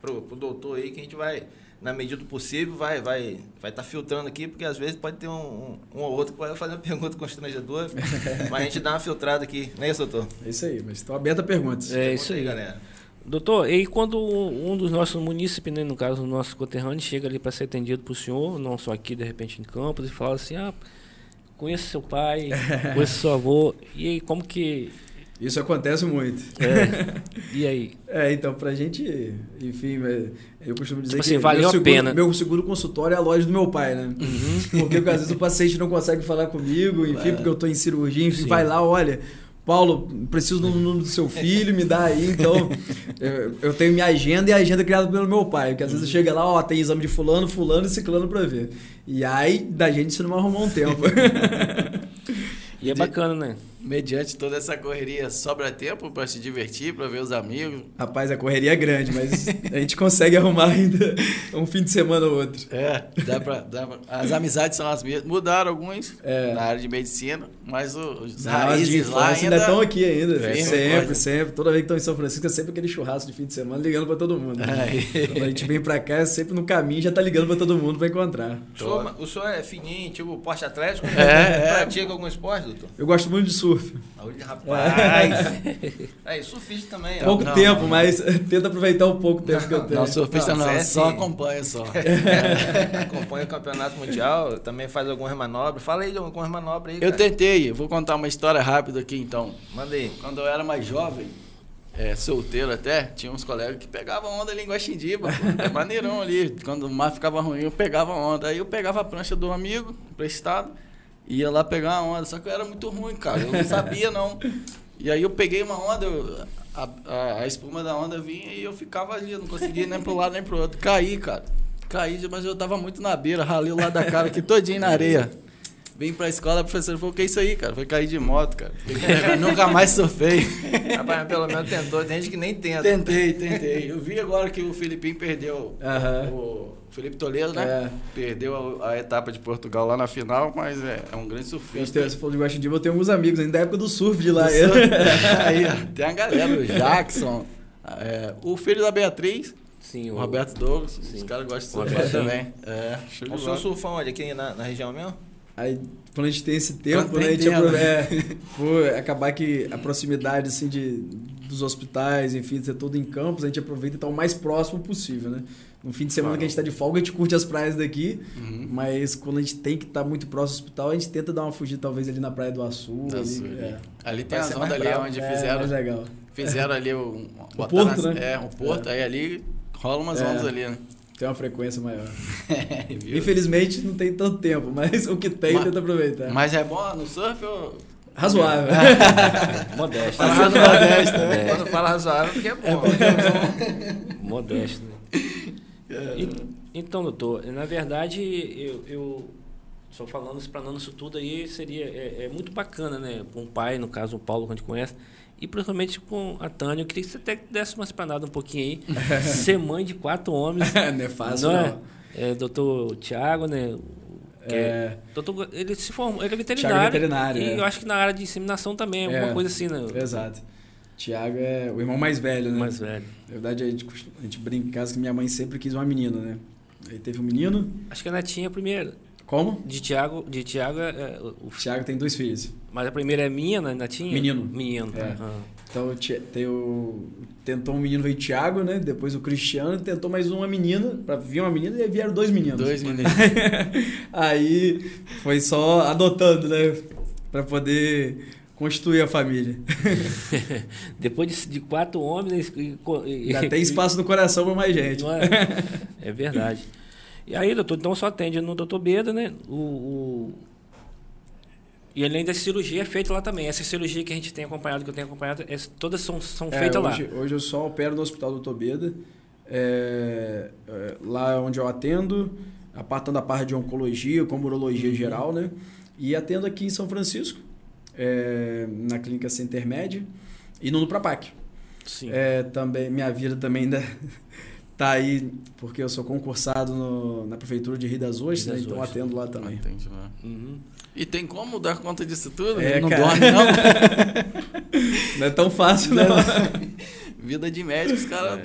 pro, pro doutor aí que a gente vai, na medida do possível, vai vai vai estar filtrando aqui, porque às vezes pode ter um, um, um ou outro que vai fazer uma pergunta constrangedora, mas a gente dá uma filtrada aqui, não é isso, doutor? É isso aí, mas estão abertas a perguntas. É Pergunta isso aí. galera. Doutor, e quando um dos nossos munícipes, né, no caso, o nosso conterrâneo, chega ali para ser atendido por senhor, não só aqui, de repente, em Campos, e fala assim, ah, conheço seu pai, conheço seu avô, e aí, como que... Isso acontece muito. É, e aí? É, então, pra gente, enfim, é, eu costumo dizer Tipo que assim, valeu meu a seguro, pena. meu seguro consultório é a loja do meu pai, né? Uhum. Porque às vezes o paciente não consegue falar comigo, enfim, porque eu tô em cirurgia, enfim, Sim. vai lá, olha, Paulo, preciso do número do seu filho, me dá aí, então eu, eu tenho minha agenda e a agenda criada pelo meu pai, porque às vezes chega lá, ó, tem exame de fulano, fulano e ciclano pra ver. E aí, da gente isso não arrumou um tempo. E é bacana, né? Mediante toda essa correria, sobra tempo para se divertir, para ver os amigos. Rapaz, a correria é grande, mas a gente consegue arrumar ainda um fim de semana ou outro. É, dá pra, dá pra- As amizades são as mesmas. Mudaram alguns É. na área de medicina, mas os Não, raízes lá ainda... ainda estão aqui ainda. Firme, sempre, pode. sempre. Toda vez que estão em São Francisco, é sempre aquele churrasco de fim de semana ligando pra todo mundo. Aí. Quando a gente vem pra cá, é sempre no caminho, já tá ligando pra todo mundo pra encontrar. O senhor, o senhor é fininho, tipo porte atlético? É, é. Pratica algum esporte, doutor? Eu gosto muito de surf. Saúde, rapaz. Aí, surfista também. ó. Pouco não, tempo, não. mas tenta aproveitar o pouco tempo que eu tenho. Não, surfista Não, não, é só assim. acompanha só. Acompanha o campeonato mundial, também faz algumas manobras. Fala aí de algumas manobras aí, Eu cara. tentei, eu vou contar uma história rápida aqui então. Manda aí. Quando eu era mais jovem, é, solteiro até, tinha uns colegas que pegavam onda ali em Guaxindiba, pô. É maneirão ali. Quando o mar ficava ruim, eu pegava onda. Aí eu pegava a prancha do amigo, emprestado, ia lá pegar uma onda. Só que eu era muito ruim, cara. Eu não sabia, não. E aí eu peguei uma onda, eu- a, a- a espuma da onda vinha e eu ficava ali, eu não conseguia nem pro lado nem pro outro. Caí, cara. Caí, mas eu tava muito na beira, ralei o lado da cara aqui todinho na areia. Vim pra escola, a professora falou, o que é isso aí, cara? Foi cair de moto, cara. Eu nunca mais surfei. Rapaz, pelo menos tentou. Tem gente que nem tenta. Tentei, tentei. Eu vi agora que o Filipinho perdeu. O Felipe Toledo, né? É. Perdeu a, a etapa de Portugal lá na final, mas é, é um grande Eu surfista. tenho, você falou de Guaxindiba, eu tenho alguns amigos, ainda da época do surf de lá. Aí, ó, tem a galera, o Jackson, é, o filho da Beatriz, Sim, o Roberto Douglas, os Sim. caras gostam de O surfar também. É, show de O senhor bola. surfão onde? Aqui na, na região mesmo? Aí, quando a gente tem esse tempo, Quando né, a gente tempo. apro- é, por acabar que a proximidade assim, de, dos hospitais, enfim, de ser todo em campos, a gente aproveita e estar o mais próximo possível, né? No fim de semana que a gente está de folga, a gente curte as praias daqui, Uhum. mas quando a gente tem que estar muito próximo do hospital, a gente tenta dar uma fugida talvez ali na Praia do Açu. Ali, Sul, é. ali. Tem ondas mais ali bravo. onde É, fizeram, mais legal. fizeram ali o, porto, né? É, um porto, aí ali rola umas É. ondas ali, né? Tem uma frequência maior. É? Infelizmente não tem tanto tempo, mas o que tem Mas- tenta aproveitar. Mas é bom no surf ou... Razoável. Modesto. Fala né? razoável, É. Quando fala razoável, porque é bom. Modesto, né? E- então, doutor, na verdade, eu, eu só falando, explanando isso tudo aí, seria é, é muito bacana, né? Com o pai, no caso, o Paulo, que a gente conhece, e principalmente com a Tânia. Eu queria que você até desse uma explanada um pouquinho aí. Ser mãe de quatro homens. não é fácil, não não. é? É, doutor Tiago, né? que É. doutor, ele se formou, ele é Thiago veterinário. é veterinário, E é. eu acho que na área de inseminação também, alguma É. coisa assim, né? Exato. Tiago é o irmão mais velho, né? Mais velho. Na verdade, a gente, a gente brinca em casa que minha mãe sempre quis uma menina, né? Aí teve um menino. Acho que a netinha é a primeira. Como? De Tiago, de Tiago é, é, o, Tiago tem dois filhos. mas a primeira é minha, né, netinha? Menino. Menino. É. Ah. Então tem o, tentou um menino veio o Thiago, né? Depois o Cristiano tentou mais uma menina, pra vir uma menina e aí vieram dois meninos. Dois meninos. aí foi só adotando, né? Pra poder constituir a família. Depois de, de quatro homens. E, e, Já tem espaço no coração pra mais gente. É? é verdade. E aí, doutor, então só atende no doutor Beda, né? O, o- E além da cirurgia é feita lá também. Essa cirurgia que a gente tem acompanhado, que eu tenho acompanhado, é- todas são, são É, feitas lá. hoje, hoje eu só opero no Hospital do Tobeda. É, é, lá é onde eu atendo, a parte, tanto a parte de oncologia como urologia Uhum. geral, né? E atendo aqui em São Francisco, é, na clínica Center Média e no Nuprapac. Sim. É, também, minha vida também ainda tá aí, porque eu sou concursado no- na Prefeitura de Rio das Ostras, né? então atendo lá também. Entendi, né? Uhum. E tem como dar conta disso tudo? É, não cara. dorme, não? Não é tão fácil, não. Vida de médico, os caras...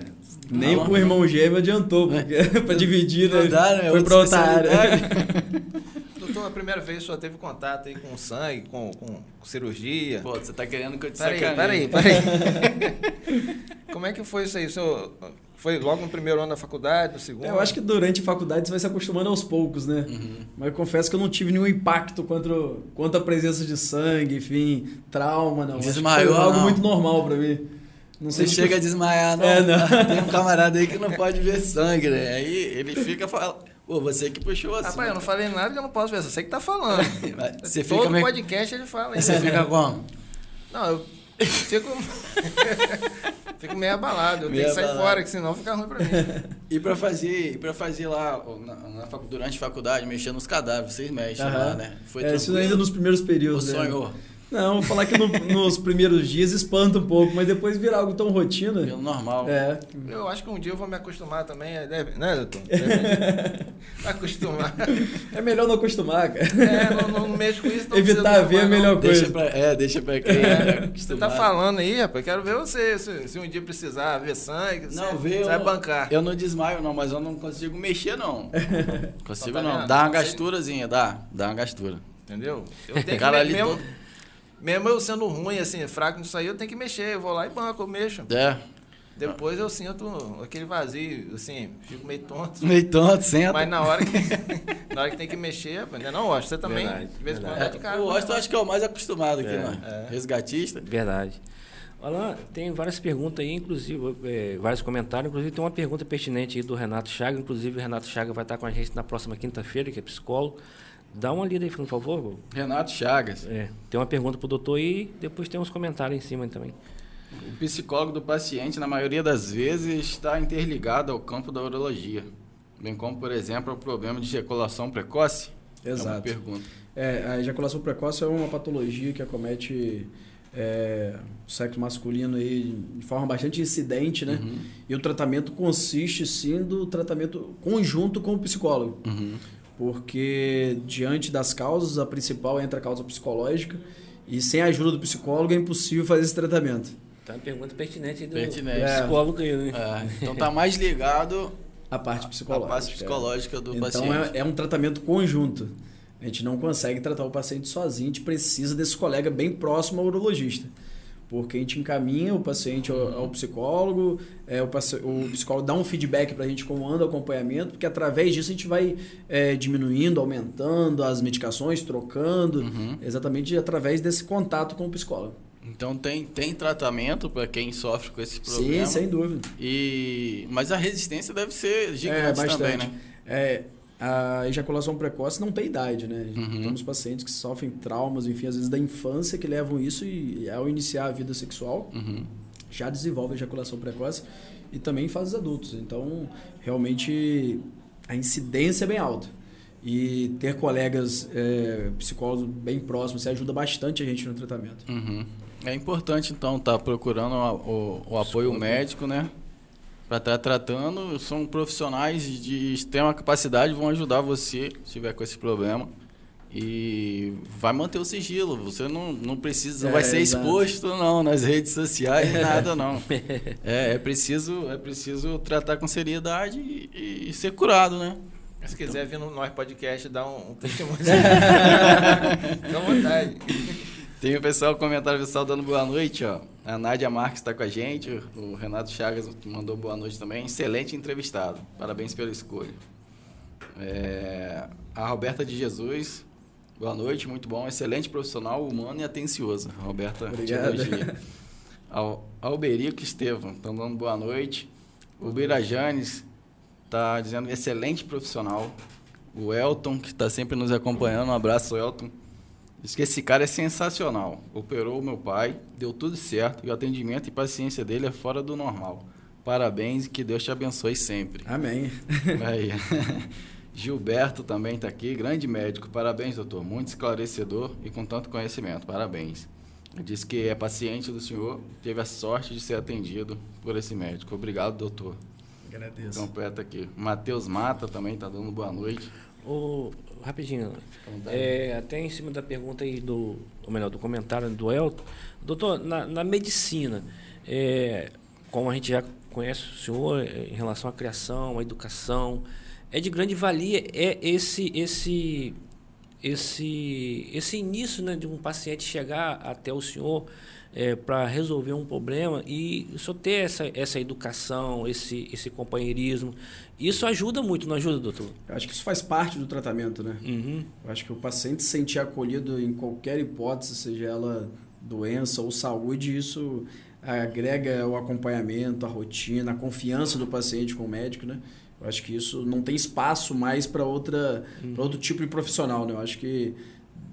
Nem Não. pro irmão gêmeo adiantou, porque pra dividir, né? Não dá, né? Foi pra outra área. Doutor, a primeira vez só teve contato aí com sangue, com, com, com cirurgia. Pô, você tá querendo que eu te Peraí, sacaneie. peraí, peraí. Como é que foi isso aí? O senhor foi logo no primeiro ano da faculdade, no segundo? É, Eu acho que durante a faculdade você vai se acostumando aos poucos, né? Uhum. Mas eu confesso que eu não tive nenhum impacto contra, quanto a presença de sangue, enfim, trauma, não. Desmaiou, Foi algo não. muito normal pra mim. Não sei Você se chega a desmaiar, não. É, não. Tem um camarada aí que não pode ver sangue, né? Aí ele fica falando, pô, você que puxou assim. Rapaz, eu não falei nada que eu não posso ver, só sei que tá falando. Você fica Todo meio... podcast ele fala. Você fica como? Não, eu fico. fico meio abalado. Eu Meio tenho que sair abalado. fora, que senão fica ruim pra mim. E pra fazer, e pra fazer lá, na, na facu- durante a faculdade, mexendo nos cadáveres, vocês mexem lá, né? Foi é, isso ainda nos primeiros períodos. né? sonhou? Não, vou falar que no- nos primeiros dias espanta um pouco, mas depois vira algo tão rotina. Pelo normal. É. Eu acho que um dia eu vou me acostumar também, é, deve- né, doutor? Deve- acostumar. É melhor não acostumar, cara. É, não, não, mexo com isso. Não Evitar ver é a acostumar, não. melhor Deixa coisa. pra, é, deixa pra quem É, é você tá falando aí, rapaz. Quero ver você. Se, se um dia precisar ver sangue, Não, você, vê, você vai bancar. eu não desmaio não, mas eu não consigo mexer não. Consigo Tá não. vendo? Dá uma gasturazinha, dá. Dá uma gastura. Entendeu? Eu tenho que Cara ali mesmo, todo- mesmo eu sendo ruim, assim, fraco nisso aí, eu tenho que mexer. Eu vou lá e banco, eu mexo. É. Depois eu sinto aquele vazio, assim, fico meio tonto. Meio tonto, senta. Mas na hora que, na hora que tem que mexer, né? não, Washington, você também, Verdade, de vez em quando, tá de cara. o Washington acho que é o mais acostumado aqui, É, né? é. Resgatista. Verdade. Alan, tem várias perguntas aí, inclusive, é, vários comentários. Inclusive, tem uma pergunta pertinente aí do Renato Chaga. Inclusive, o Renato Chaga vai estar com a gente na próxima quinta-feira, que é psicólogo. Dá uma lida aí, por favor. Renato Chagas. É, tem uma pergunta pro doutor e depois tem uns comentários em cima também. O psicólogo do paciente, na maioria das vezes, está interligado ao campo da urologia. Bem como, por exemplo, ao problema de ejaculação precoce. É uma Exato. pergunta. É, a ejaculação precoce é uma patologia que acomete é, o sexo masculino aí de forma bastante incidente, né? Uhum. E o tratamento consiste sim do tratamento conjunto com o psicólogo. Uhum. Porque diante das causas, a principal entra a causa psicológica e sem a ajuda do psicólogo é impossível fazer esse tratamento. Tá uma pergunta pertinente aí do, Pertinente. do psicólogo aí, né? É, então tá mais ligado A parte à psicológica. parte psicológica do Então paciente. é, é um tratamento conjunto. A gente não consegue tratar o paciente sozinho, a gente precisa desse colega bem próximo ao urologista. Porque a gente encaminha o paciente ao, ao psicólogo, é, o, o psicólogo dá um feedback para a gente como anda o acompanhamento, porque através disso a gente vai é, diminuindo, aumentando as medicações, trocando, Uhum. exatamente através desse contato com o psicólogo. Então tem, tem tratamento para quem sofre com esse problema. Sim, sem dúvida. E, mas a resistência deve ser gigante é, também, né? É, a ejaculação precoce não tem idade, né? Uhum. Temos pacientes que sofrem traumas, enfim, às vezes da infância, que levam isso e ao iniciar a vida sexual, Uhum. já desenvolve a ejaculação precoce e também em fases adultos. Então, realmente, a incidência é bem alta. E ter colegas é, psicólogos bem próximos isso ajuda bastante a gente no tratamento. Uhum. É importante, então, estar procurando o, o- o apoio médico, né? Para estar tratando. São profissionais de extrema capacidade, vão ajudar você se tiver com esse problema. E vai manter o sigilo. Você não, não precisa, não É, vai ser exposto, não, nas redes sociais, nada, não. É, é, preciso, é preciso tratar com seriedade e, e ser curado, né? Se quiser vir no nosso podcast dar um, um testemunho. Fica à vontade. Tem o pessoal, comentário pessoal dando boa noite, ó. A Nádia Marques está com a gente, o Renato Chagas mandou boa noite também. Excelente entrevistado. Parabéns pela escolha. É, a Roberta de Jesus, boa noite, muito bom. Excelente profissional, humano e atencioso. A Roberta Obrigado. Al, Alberico Estevam, estão dando boa noite. O Birajanes está dizendo excelente profissional. O Elton, que está sempre nos acompanhando, um abraço, Elton. Diz que esse cara é sensacional. Operou o meu pai, deu tudo certo e o atendimento e paciência dele é fora do normal. Parabéns e que Deus te abençoe sempre. Amém. Aí. Gilberto também está aqui, grande médico. Parabéns, doutor. Muito esclarecedor e com tanto conhecimento. Parabéns. Diz que é paciente do senhor, teve a sorte de ser atendido por esse médico. Obrigado, doutor. Agradeço. Completo aqui. Matheus Mata também está dando boa noite. Ô, rapidinho, vontade. é, até em cima da pergunta aí do, ou melhor, do comentário do Elton. Doutor, na, na medicina, é, como a gente já conhece o senhor é, em relação à criação, à educação, é de grande valia é esse esse esse esse início né, de um paciente chegar até o senhor para resolver um problema e senhor ter essa, essa educação, esse, esse companheirismo. Isso ajuda muito, não ajuda, doutor? Eu acho que isso faz parte do tratamento, né? Uhum. Eu acho que o paciente se sentir acolhido em qualquer hipótese, seja ela doença ou saúde, isso agrega o acompanhamento, a rotina, a confiança do paciente com o médico, né? Eu acho que isso não tem espaço mais para outra, para outro tipo de profissional, né? Eu acho que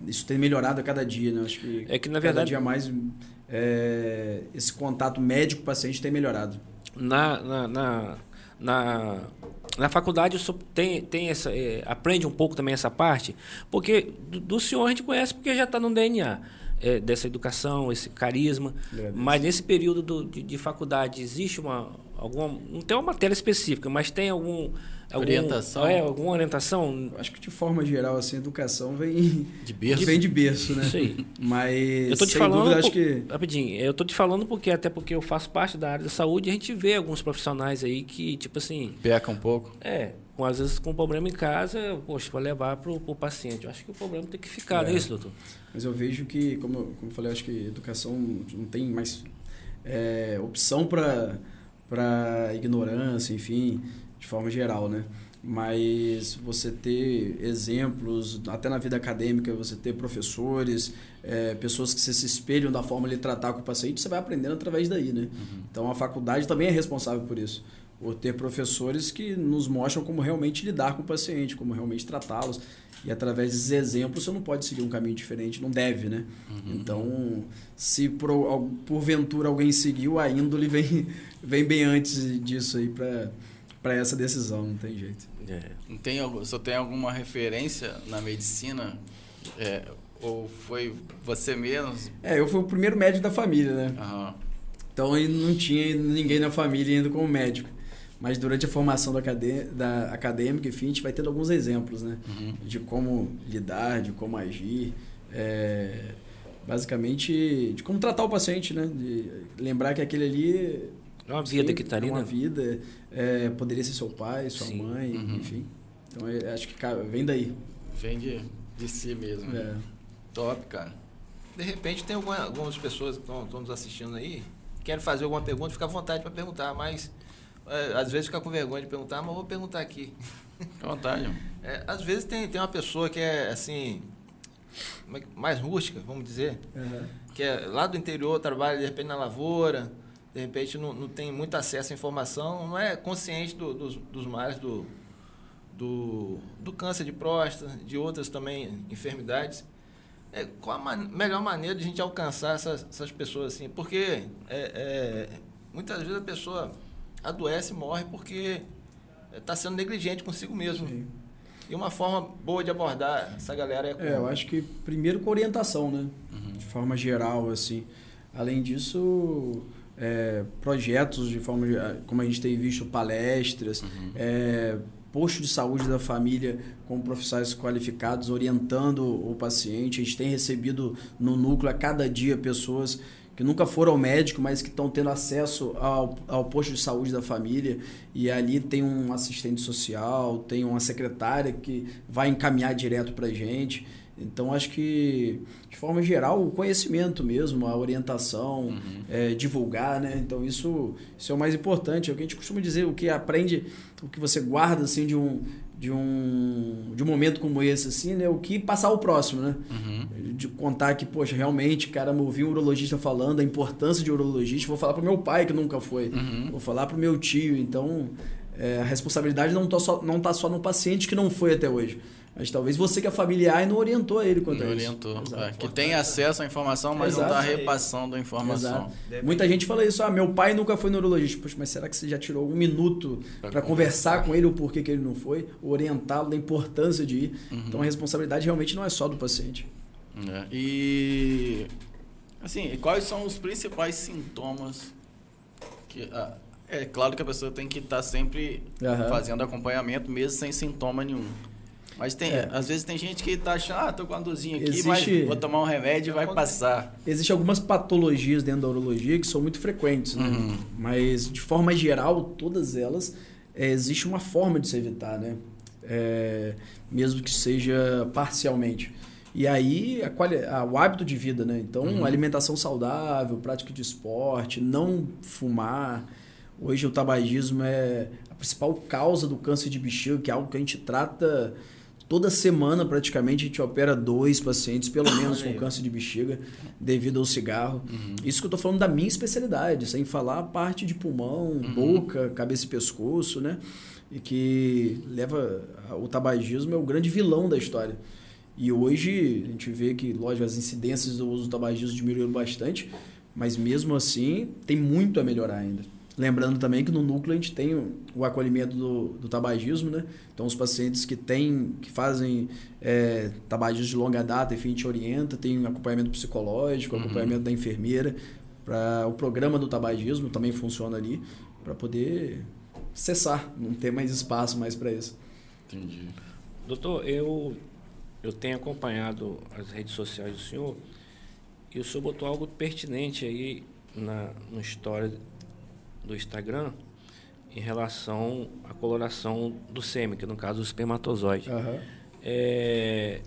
isso tem melhorado a cada dia, né? Eu acho que É que, na cada verdade- dia mais é, esse contato médico-paciente tem melhorado. na, na, na, na, na faculdade tem, tem essa, é, aprende um pouco também essa parte, porque do, do senhor a gente conhece porque já está no DNA é, dessa educação, esse carisma. Agradeço. Mas nesse período do- de, de faculdade existe uma alguma não tem uma matéria específica, mas tem algum, algum Orientação? É, alguma orientação. Acho que de forma geral, assim, educação vem De berço. vem de berço, né? Aí. Mas Eu tô te sem falando, dúvida, acho por- que rapidinho, eu tô te falando porque até porque eu faço parte da área da saúde e a gente vê alguns profissionais aí que tipo assim Peca um pouco. É, com, às vezes com problema em casa, poxa, vai levar para o paciente. Eu acho que o problema tem que ficar, não é É. isso, doutor? Mas eu vejo que, como, eu- como eu falei, eu acho que educação não tem mais é, opção para ignorância, enfim, de forma geral, né? Mas você ter exemplos, até na vida acadêmica, você ter professores, é, pessoas que se, se espelham da forma de tratar com o paciente, você vai aprendendo através daí, né? Então a faculdade também é responsável por isso. Por ter professores que nos mostram como realmente lidar com o paciente, como realmente tratá-los. E através desses exemplos você não pode seguir um caminho diferente, não deve, né? Então, se por, porventura alguém seguiu, a índole vem, vem bem antes disso aí para essa decisão, não tem jeito. É. Não Tem, só tem alguma referência na medicina? É, ou foi você mesmo? É, eu fui o primeiro médico da família, né? Aham. Então aí não tinha ninguém na família ainda como médico. Mas durante a formação da, acadê- da acadêmica, enfim, a gente vai tendo alguns exemplos, né? Uhum. De como lidar, de como agir. é, basicamente, de como tratar o paciente, né? De lembrar que aquele ali... É uma vida sim, que está ali, É uma né? vida. é, poderia ser seu pai, sua Sim. mãe, Uhum. enfim. Então, eu acho que cara, vem daí. Vem de, de si mesmo. É. Top, cara. De repente tem alguma- algumas pessoas que estão nos assistindo aí, querem fazer alguma pergunta, fica à vontade para perguntar, mas é, às vezes fica com vergonha de perguntar, mas eu vou perguntar aqui. Fica à vontade. É, às vezes tem, tem uma pessoa que é assim, é mais rústica, vamos dizer, Aham. que é lá do interior, trabalha de repente na lavoura, de repente não, não tem muito acesso à informação, não é consciente do- dos, dos males do, do, do câncer de próstata, de outras também enfermidades. É, qual a man- melhor maneira de a gente alcançar essas, essas pessoas assim? Porque é, é, muitas vezes a pessoa adoece e morre porque está sendo negligente consigo mesmo. Sim. E uma forma boa de abordar essa galera é, com- É, eu acho que primeiro com orientação, né? De forma geral, assim. Além disso, é, projetos de forma geral, como a gente tem visto, palestras, é, posto de saúde da família com profissionais qualificados orientando o paciente. A gente tem recebido no núcleo a cada dia pessoas que nunca foram ao médico, mas que estão tendo acesso ao, ao posto de saúde da família. E ali tem um assistente social, tem uma secretária que vai encaminhar direto para a gente. Então, acho que, de forma geral, o conhecimento mesmo, a orientação, é, divulgar, né? Então, isso, isso é o mais importante. É o que a gente costuma dizer, o que aprende, o que você guarda, assim, de um, de um, de um momento como esse, assim, né? O que passar ao próximo, né? De contar que, poxa, realmente, cara, eu ouvi um urologista falando a importância de urologista, vou falar pro meu pai que nunca foi, vou falar pro meu tio. Então, é, a responsabilidade não tá, só, não tá só no paciente que não foi até hoje. Mas talvez você que é familiar e não orientou ele quanto Não a isso. orientou. Exato. É, que tem acesso à informação, mas não Exato. está repassando a informação. Muita gente fala isso, ah, meu pai nunca foi neurologista. Poxa, mas será que você já tirou um minuto Pra para conversar com ele o porquê que ele não foi? Orientá-lo da importância de ir. Uhum. Então a responsabilidade realmente não é só do paciente. É, E assim, e quais são os principais sintomas que ah, é claro que a pessoa tem que estar sempre Aham. fazendo acompanhamento mesmo sem sintoma nenhum. Mas tem, É. às vezes tem gente que tá achando, ah, tô com uma dorzinha aqui, Existe- mas vou tomar um remédio e vai passar. Existem algumas patologias dentro da urologia que são muito frequentes, né? Uhum. Mas, de forma geral, todas elas, é, existe uma forma de se evitar, né? É, mesmo que seja parcialmente. E aí, a quali- a- o hábito de vida, né? Então, Uhum. alimentação saudável, prática de esporte, não fumar. Hoje, o tabagismo é a principal causa do câncer de bexiga, que é algo que a gente trata toda semana, praticamente. A gente opera dois pacientes, pelo menos, com câncer de bexiga, devido ao cigarro. Isso que eu tô falando da minha especialidade, sem falar a parte de pulmão, boca, cabeça e pescoço, né? E que leva. O tabagismo é o grande vilão da história. E hoje a gente vê que, lógico, as incidências do uso do tabagismo diminuíram bastante, mas mesmo assim tem muito a melhorar ainda. Lembrando também que no núcleo a gente tem o- acolhimento do, do tabagismo, né? Então os pacientes que têm, que fazem é, tabagismo de longa data, enfim, a gente orienta, tem acompanhamento psicológico, acompanhamento da enfermeira, para o programa do tabagismo também funciona ali, para poder cessar, não ter mais espaço mais para isso. Entendi. Doutor, eu, eu tenho acompanhado as redes sociais do senhor e o senhor botou algo pertinente aí na, no story do Instagram em relação à coloração do sêmen, que no caso o espermatozoide. Aham. É,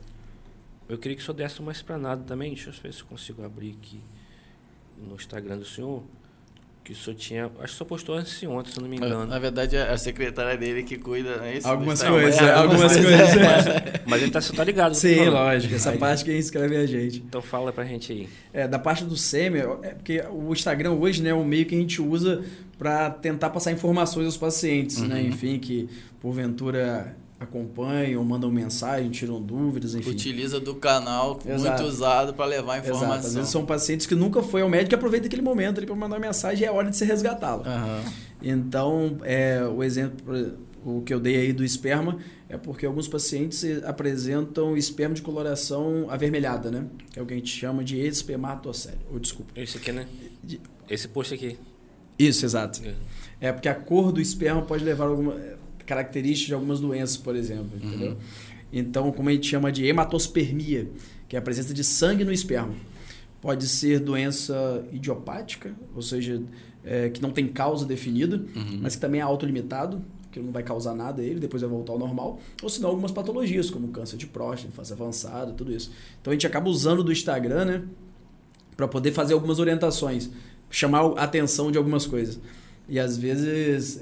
eu queria que o senhor desse uma explanada também, deixa eu ver se eu consigo abrir aqui no Instagram do senhor, que o senhor tinha, acho que o senhor postou antes de ontem, se eu não me engano. Na verdade, é a secretária dele que cuida. É isso? Algumas coisas, É, é, algumas coisas. Mas ele tá, você tá ligado. Sim, lógico. Essa Aí, parte quem escreve é a gente. Então fala pra gente aí. É, da parte do sêmen, é porque o Instagram hoje né, é um meio que a gente usa para tentar passar informações aos pacientes, né? Uhum. Enfim, que porventura acompanham, mandam mensagem, tiram dúvidas, enfim. Utiliza do canal Exato. muito usado para levar Exato. Às informação. vezes são pacientes que nunca foi ao médico e aproveita aquele momento ali para mandar uma mensagem e é hora de se resgatá-lo. Aham. Então, é, o exemplo o que eu dei aí do esperma é porque alguns pacientes apresentam esperma de coloração avermelhada, né? Que é o que a gente chama de espermatocele. Ou desculpa. Esse aqui, né? De- Esse post aqui. Isso, exato. É porque a cor do esperma pode levar a alguma eh, características de algumas doenças, por exemplo, entendeu? Então, como a gente chama de hematospermia, que é a presença de sangue no esperma. Pode ser doença idiopática, ou seja, eh, que não tem causa definida, mas que também é autolimitado, que não vai causar nada a ele, depois vai voltar ao normal. Ou senão algumas patologias, como câncer de próstata, fase avançada, tudo isso. Então a gente acaba usando do Instagram, né? para poder fazer algumas orientações, chamar a atenção de algumas coisas. E às vezes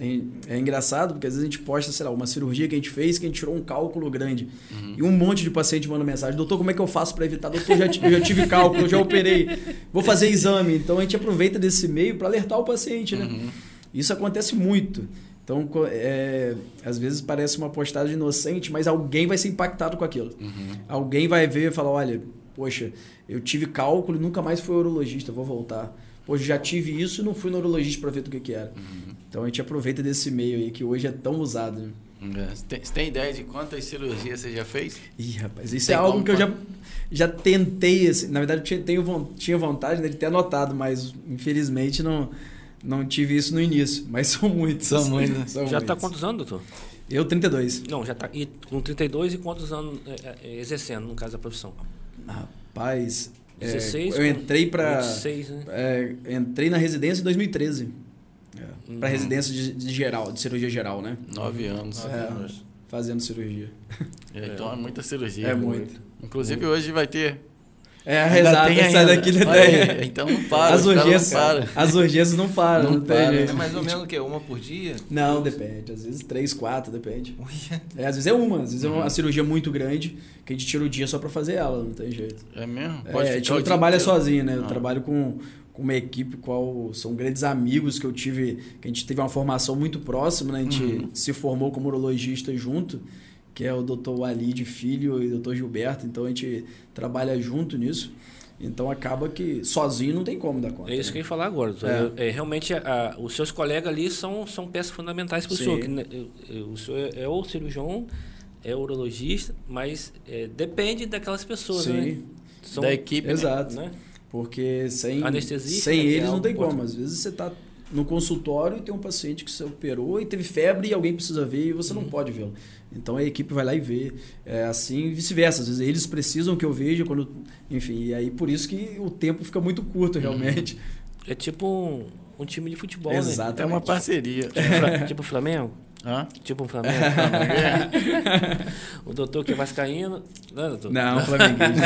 é, engraçado, porque às vezes a gente posta, sei lá, uma cirurgia que a gente fez, que a gente tirou um cálculo grande. E um monte de paciente manda mensagem: Doutor, como é que eu faço para evitar? Doutor, já, eu já tive cálculo, eu já operei, vou fazer exame. Então a gente aproveita desse meio para alertar o paciente, né? Isso acontece muito. Então, é, às vezes parece uma postagem inocente, mas alguém vai ser impactado com aquilo. Alguém vai ver e falar: olha, poxa, eu tive cálculo e nunca mais fui urologista, vou voltar. Poxa, já tive isso e não fui neurologista para ver do que, que era. Então a gente aproveita desse meio aí que hoje é tão usado. né? É. Você tem, você tem ideia de quantas cirurgias você já fez? Ih, rapaz, isso Tem é algo que eu já, já tentei. Assim, na verdade, eu tinha, tinha vontade né, de ter anotado, mas infelizmente não, não tive isso no início. Mas são muitos. São muitos, né? São Já está quantos anos, doutor? Eu, 32. Não, já está com 32 e quantos anos é, é, exercendo, no caso da profissão? Rapaz, é, 16 eu com entrei para 26, né? É, entrei na residência em 2013. É, Para Uhum. residência de, de geral, de cirurgia geral, né? Nove anos. É, fazendo cirurgia. É, então é muita cirurgia. É muito. Inclusive hoje vai ter. É, Ainda exato, tem sai ainda. daqui aí, Então não para. As caras não urgências, param. as urgências não param, Não não, jeito. É mais ou menos o quê? Uma por dia? Não, depende. Às vezes três, quatro, depende. É, às vezes é uma, às vezes é Uhum. uma cirurgia muito grande que a gente tira o dia só pra fazer ela, não tem jeito. É mesmo? É, Pode a gente não trabalha inteiro. sozinho, né? Eu Ah. trabalho com, com uma equipe qual são grandes amigos que eu tive, que a gente teve uma formação muito próxima, né? A gente Uhum. se formou como urologista junto, que é o Dr. Walid Filho e o Dr. Gilberto, então a gente trabalha junto nisso. Então acaba que sozinho não tem como dar conta. É isso que eu né? ia falar agora. doutor. É. É, realmente, a- os seus colegas ali são, são peças fundamentais para o Sim. senhor. que, né, o senhor é, é o cirurgião, é o urologista, mas é, depende daquelas pessoas, Sim. né? São, Da equipe. né? Exato. né? Porque sem, Anestesista, sem né, é eles não tem como. Às vezes você está no consultório e tem um paciente que você operou e teve febre e alguém precisa ver e você Uhum. não pode vê-lo. Então a equipe vai lá e vê. É assim e vice-versa. Às vezes eles precisam que eu veja quando. Enfim, e aí por isso que o tempo fica muito curto realmente. É tipo um, um time de futebol, Exato. É uma parceria. né? Tipo, tipo o Flamengo? Hã? Tipo um Flamengo. o doutor que é vascaíno. Não, doutor? Não, flamenguista.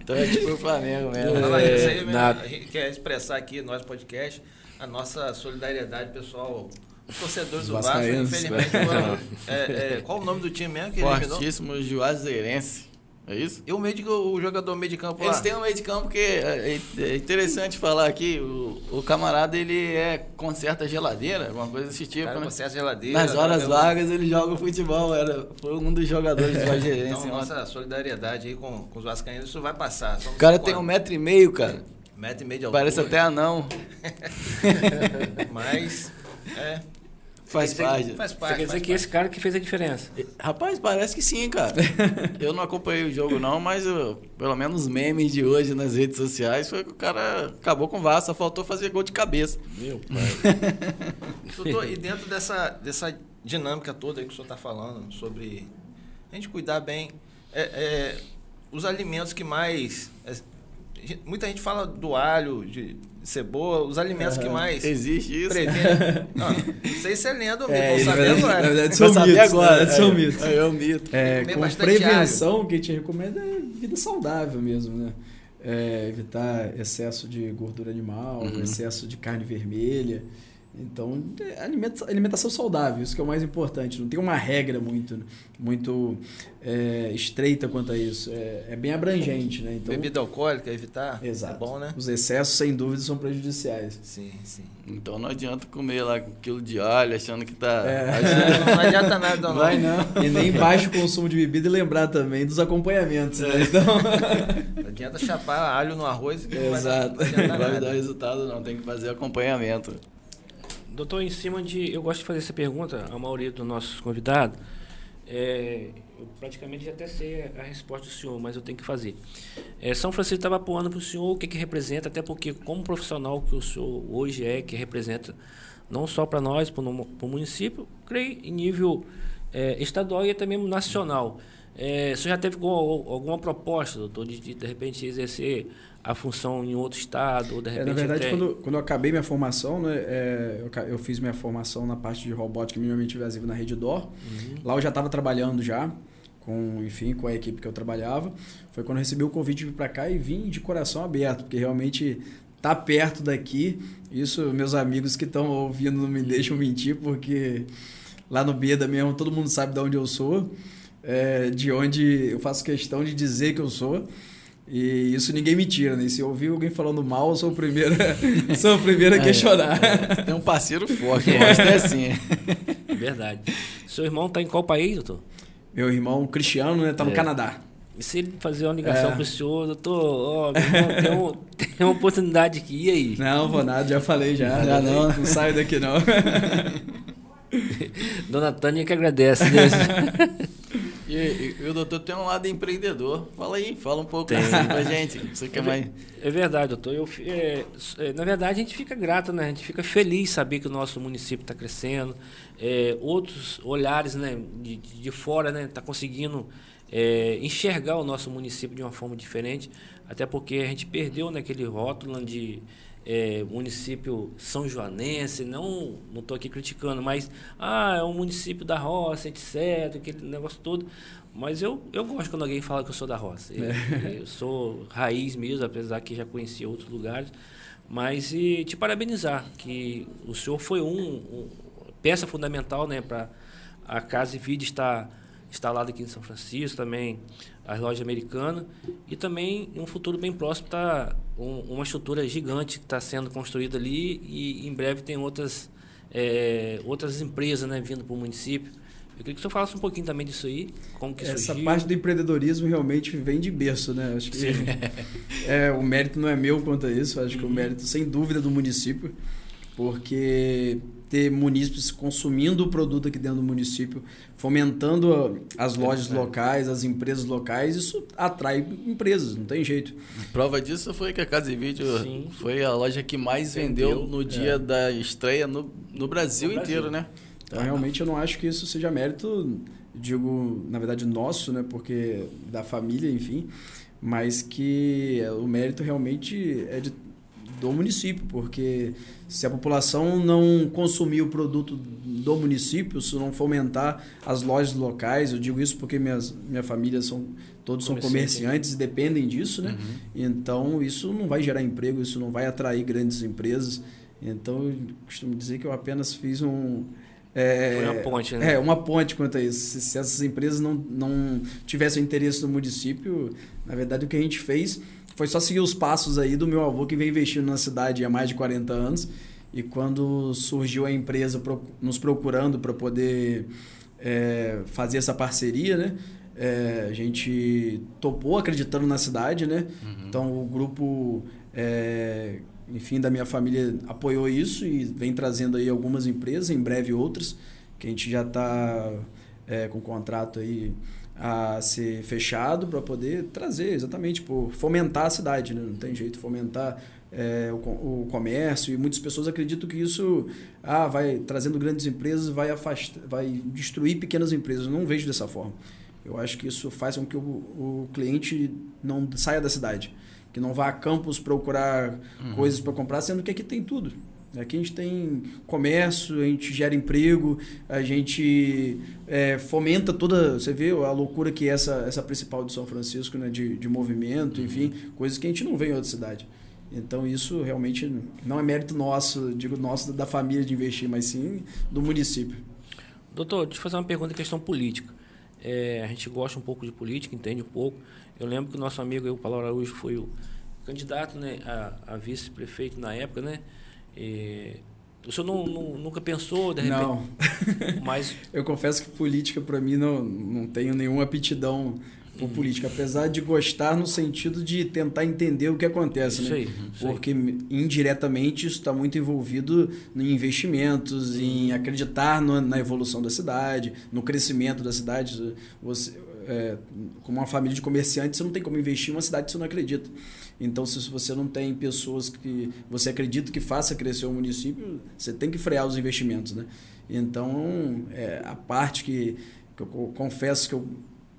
Então é tipo o Flamengo mesmo. É, Fala isso aí mesmo. nada. A gente quer expressar aqui, nós podcast, a nossa solidariedade, pessoal. Os torcedores do Vasco, infelizmente, foram, é, é, qual o nome do time mesmo que ele eliminou? Fortíssimo Juazeirense. É isso? E o, meio de, o jogador meio de campo lá? Eles têm um meio de campo que é, é interessante falar aqui. O, o camarada ele é conserta geladeira, alguma coisa desse tipo. Cara, né? conserta geladeira. Nas horas tá, vagas ele joga futebol. Era, foi um dos jogadores do Juazeirense. Então, nossa solidariedade aí com, com os vascaínos, isso vai passar. o cara tem um metro e meio, cara. metro e meio de altura. Parece até anão. Mas, é, Faz parte. faz Você parte. quer dizer que esse cara que fez a diferença. Rapaz, parece que sim, cara. Eu não acompanhei o jogo não, mas eu- pelo menos os memes de hoje nas redes sociais foi que o cara acabou com o Vasco, só faltou fazer gol de cabeça. Meu pai. Doutor, e dentro dessa, dessa dinâmica toda aí que o senhor está falando, sobre a gente cuidar bem, é, é, os alimentos que mais. é, muita gente fala do alho, de cebola, os alimentos que Aham. mais Existe isso? previnem. Não, não sei se é lenda ou mito, É, vou saber verdade, agora. na verdade são mitos. agora. na verdade, são É, mitos. É, é um mito. É, com prevenção, o que a gente recomenda é vida saudável mesmo, né? É, evitar excesso de gordura animal, Uhum. excesso de carne vermelha. Então, é alimenta- alimentação saudável, isso que é o mais importante. Não tem uma regra muito, muito é, estreita quanto a isso. É, é bem abrangente, né? Então, Bebida alcoólica, evitar. Exato. É bom, né? os excessos, sem dúvida, são prejudiciais. Sim, sim. Então não adianta comer lá um quilo de alho achando que tá. É. Não, não adianta nada, não. Vai não. E nem baixo consumo de bebida e lembrar também dos acompanhamentos, É. né? Então, Não adianta chapar alho no arroz que não vai dar- Exato. não adianta Não vai dar resultado não, tem que fazer acompanhamento. Doutor, em cima de. Eu gosto de fazer essa pergunta a maioria dos nossos convidados. É, eu praticamente já até sei a resposta do senhor, mas eu tenho que fazer. É, São Francisco estava apoiando para o senhor o que, que representa, até porque, como profissional que o senhor hoje é, que representa não só para nós, para o município, creio em nível é, estadual e até mesmo nacional. É, senhor já teve alguma, proposta, doutor, de, de de repente exercer a função em outro estado, ou de É, repente. na verdade, até- quando, quando eu acabei minha formação, né, é, eu, eu fiz minha formação na parte de robótica minimamente invasiva na Rede DOR. Uhum. Lá eu já estava trabalhando já, com, enfim, com a equipe que eu trabalhava. Foi quando eu recebi o convite para cá e vim de coração aberto, porque realmente tá perto daqui. Isso, meus amigos que estão ouvindo não me deixam mentir, porque lá no Beda mesmo todo mundo sabe de onde eu sou, é, de onde eu faço questão de dizer que eu sou. E isso ninguém me tira, né? Se eu ouvir alguém falando mal, eu sou o primeiro, sou o primeiro a questionar. É, tem um parceiro forte, eu acho que é assim. Verdade. Seu irmão tá em qual país, doutor? Meu irmão Cristiano, né? Tá no É. Canadá. E se ele fazer uma ligação É. pro senhor, doutor, ó, meu irmão, tem, um- tem uma oportunidade aqui, e aí? Não, vou nada, já falei já. Já não. Não saio daqui não. Dona Tânia que agradece. né? E, e- e o doutor tem um lado empreendedor. Fala aí, fala um pouco Tem. assim pra gente. Você quer mais. É verdade, doutor. Eu, é, é, na verdade, a gente fica grato, né? A gente fica feliz saber que o nosso município está crescendo. É, outros olhares né, de, de fora né, tá conseguindo é, enxergar o nosso município de uma forma diferente. Até porque a gente perdeu naquele rótulo de é, município são joanense. Não não estou aqui criticando, mas ah, é um município da roça, etc. Aquele negócio todo. Mas eu, eu gosto quando alguém fala que eu sou da roça. Eu, eu sou raiz mesmo, apesar que já conheci outros lugares. Mas e te parabenizar, que o senhor foi um, um- peça fundamental né, para a Casa e Vida estar instalada aqui em São Francisco, também as lojas americanas, e também em um futuro bem próximo está uma estrutura gigante que está sendo construída ali e em breve tem outras, eh, outras empresas né, vindo para o município. Eu queria que senhor falasse um pouquinho também disso aí, como que Essa surgiu. parte do empreendedorismo realmente vem de berço, né? Acho que é, o mérito não é meu quanto a isso, acho que o mérito, sem dúvida, é do município, porque ter munícipes consumindo o produto aqui dentro do município, fomentando as lojas locais, as empresas locais, isso atrai empresas, não tem jeito. Prova disso foi que a Casa e Vídeo Sim. foi a loja que mais vendeu, Vendeu, no dia da estreia no, no Brasil No Brasil. inteiro, né? Então, realmente, eu não acho que isso seja mérito, digo, na verdade, nosso, né? Porque da família, enfim, mas que o mérito realmente é de, do município, porque se a população não consumir o produto do município, se não fomentar as lojas locais, eu digo isso porque minhas, minha família são todos são Comerciante, comerciantes e dependem disso, né? Então isso não vai gerar emprego, isso não vai atrair grandes empresas. Então eu costumo dizer que eu apenas fiz um é, Foi uma ponte, né? É, uma ponte quanto a isso. Se, se essas empresas não, não tivessem interesse no município, na verdade o que a gente fez foi só seguir os passos aí do meu avô que vem investindo na cidade há mais de 40 anos. E quando surgiu a empresa nos procurando para poder é, fazer essa parceria, né? É, a gente topou acreditando na cidade, né? Então o grupo, é, enfim, da minha família apoiou isso e vem trazendo aí algumas empresas, em breve outras, que a gente já está com contrato aí a ser fechado para poder trazer exatamente, por fomentar a cidade, né? Não tem jeito, fomentar é, o, o comércio e muitas pessoas acreditam que isso ah, vai trazendo grandes empresas, vai afastar, vai destruir pequenas empresas. Eu não vejo dessa forma. Eu acho que isso faz com que o, o cliente não saia da cidade, que não vá a campos procurar coisas para comprar, sendo que aqui tem tudo. Aqui a gente tem comércio, a gente gera emprego, a gente é, fomenta toda. Você vê a loucura que é essa, essa principal de São Francisco, né, de, de movimento, enfim, coisas que a gente não vê em outra cidade. Então isso realmente não é mérito nosso, digo nosso da família de investir, mas sim do município. Doutor, deixa eu fazer uma pergunta em questão política. É, a gente gosta um pouco de política, entende um pouco. Eu lembro que o nosso amigo, o Paulo Araújo, foi o candidato né, a, a vice-prefeito na época, né? E o senhor não, não- nunca pensou, de repente? Não, Mas eu confesso que política para mim não, não tenho nenhuma aptidão por política, apesar de gostar no sentido de tentar entender o que acontece, isso né? aí. Isso aí. Porque indiretamente isso está muito envolvido em investimentos, em acreditar no- na evolução da cidade, no crescimento da cidade. Você, é, como uma família de comerciantes, você não tem como investir em uma cidade que você não acredita. Então, se você não tem pessoas que você acredita que faça crescer o município, você tem que frear os investimentos, né? Então, é, a parte que, que eu co- confesso que eu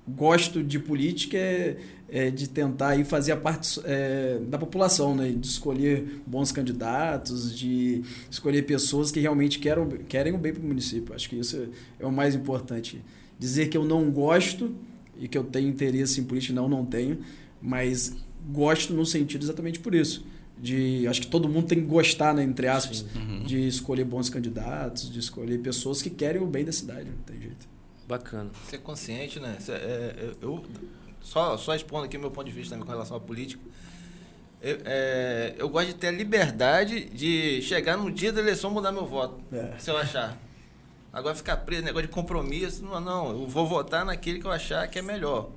gosto de política é, é de tentar aí fazer a parte é, da população, né? De escolher bons candidatos, de escolher pessoas que realmente querem, querem o bem para o município. Acho que isso é o mais importante. Dizer que eu não gosto e que eu tenho interesse em política, não, não tenho, mas gosto no sentido exatamente por isso. de acho que todo mundo tem que gostar, né, entre aspas, Uhum. de escolher bons candidatos, de escolher pessoas que querem o bem da cidade, não tem jeito. Bacana. Ser consciente, né? Cê- é, é, eu, só, só expondo aqui o meu ponto de vista também com relação à política. Eu, é, eu gosto de ter a liberdade de chegar no dia da eleição e mudar meu voto. É. Se eu achar. Agora ficar preso, negócio de compromisso. Não, não, eu vou votar naquele que eu achar que é melhor.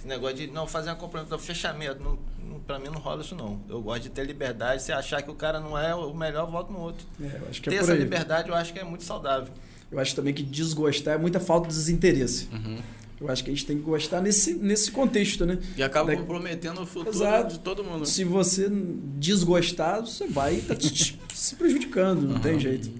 Esse negócio de não fazer uma compromisso, fechamento. Não, não, pra mim não rola isso não. Eu gosto de ter liberdade. Se achar que o cara não é o melhor, voto no outro. É, eu acho que ter é por essa aí. liberdade eu acho que é muito saudável. Eu acho também que desgostar é muita falta de desinteresse. Uhum. Eu acho que a gente tem que gostar nesse, nesse contexto, né? E acaba Da- comprometendo o futuro Exato. de todo mundo. Se você desgostar, você vai estar se prejudicando, não tem jeito.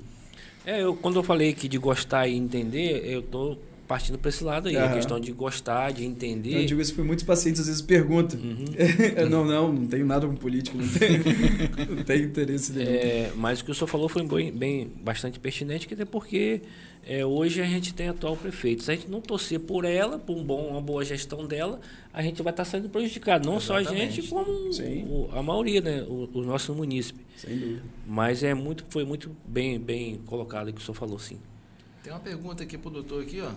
É, eu, quando eu falei que de gostar e entender, eu tô partindo para esse lado aí. A Aham. questão de gostar, de entender. Eu digo isso porque muitos pacientes às vezes perguntam. Uhum. não, não, não tenho nada com política, não tenho, não tenho interesse nenhum. É, mas o que o senhor falou foi bem, bem- bastante pertinente, que até porque é, hoje a gente tem atual prefeito. Se a gente não torcer por ela, por um bom, uma boa gestão dela, a gente vai estar sendo prejudicado. Não só a Exatamente. gente, como o- a maioria, né? O, o nosso munícipe. Sem dúvida. Mas é muito, foi muito bem, bem colocado o que o senhor falou, sim. Tem uma pergunta aqui pro doutor aqui, ó.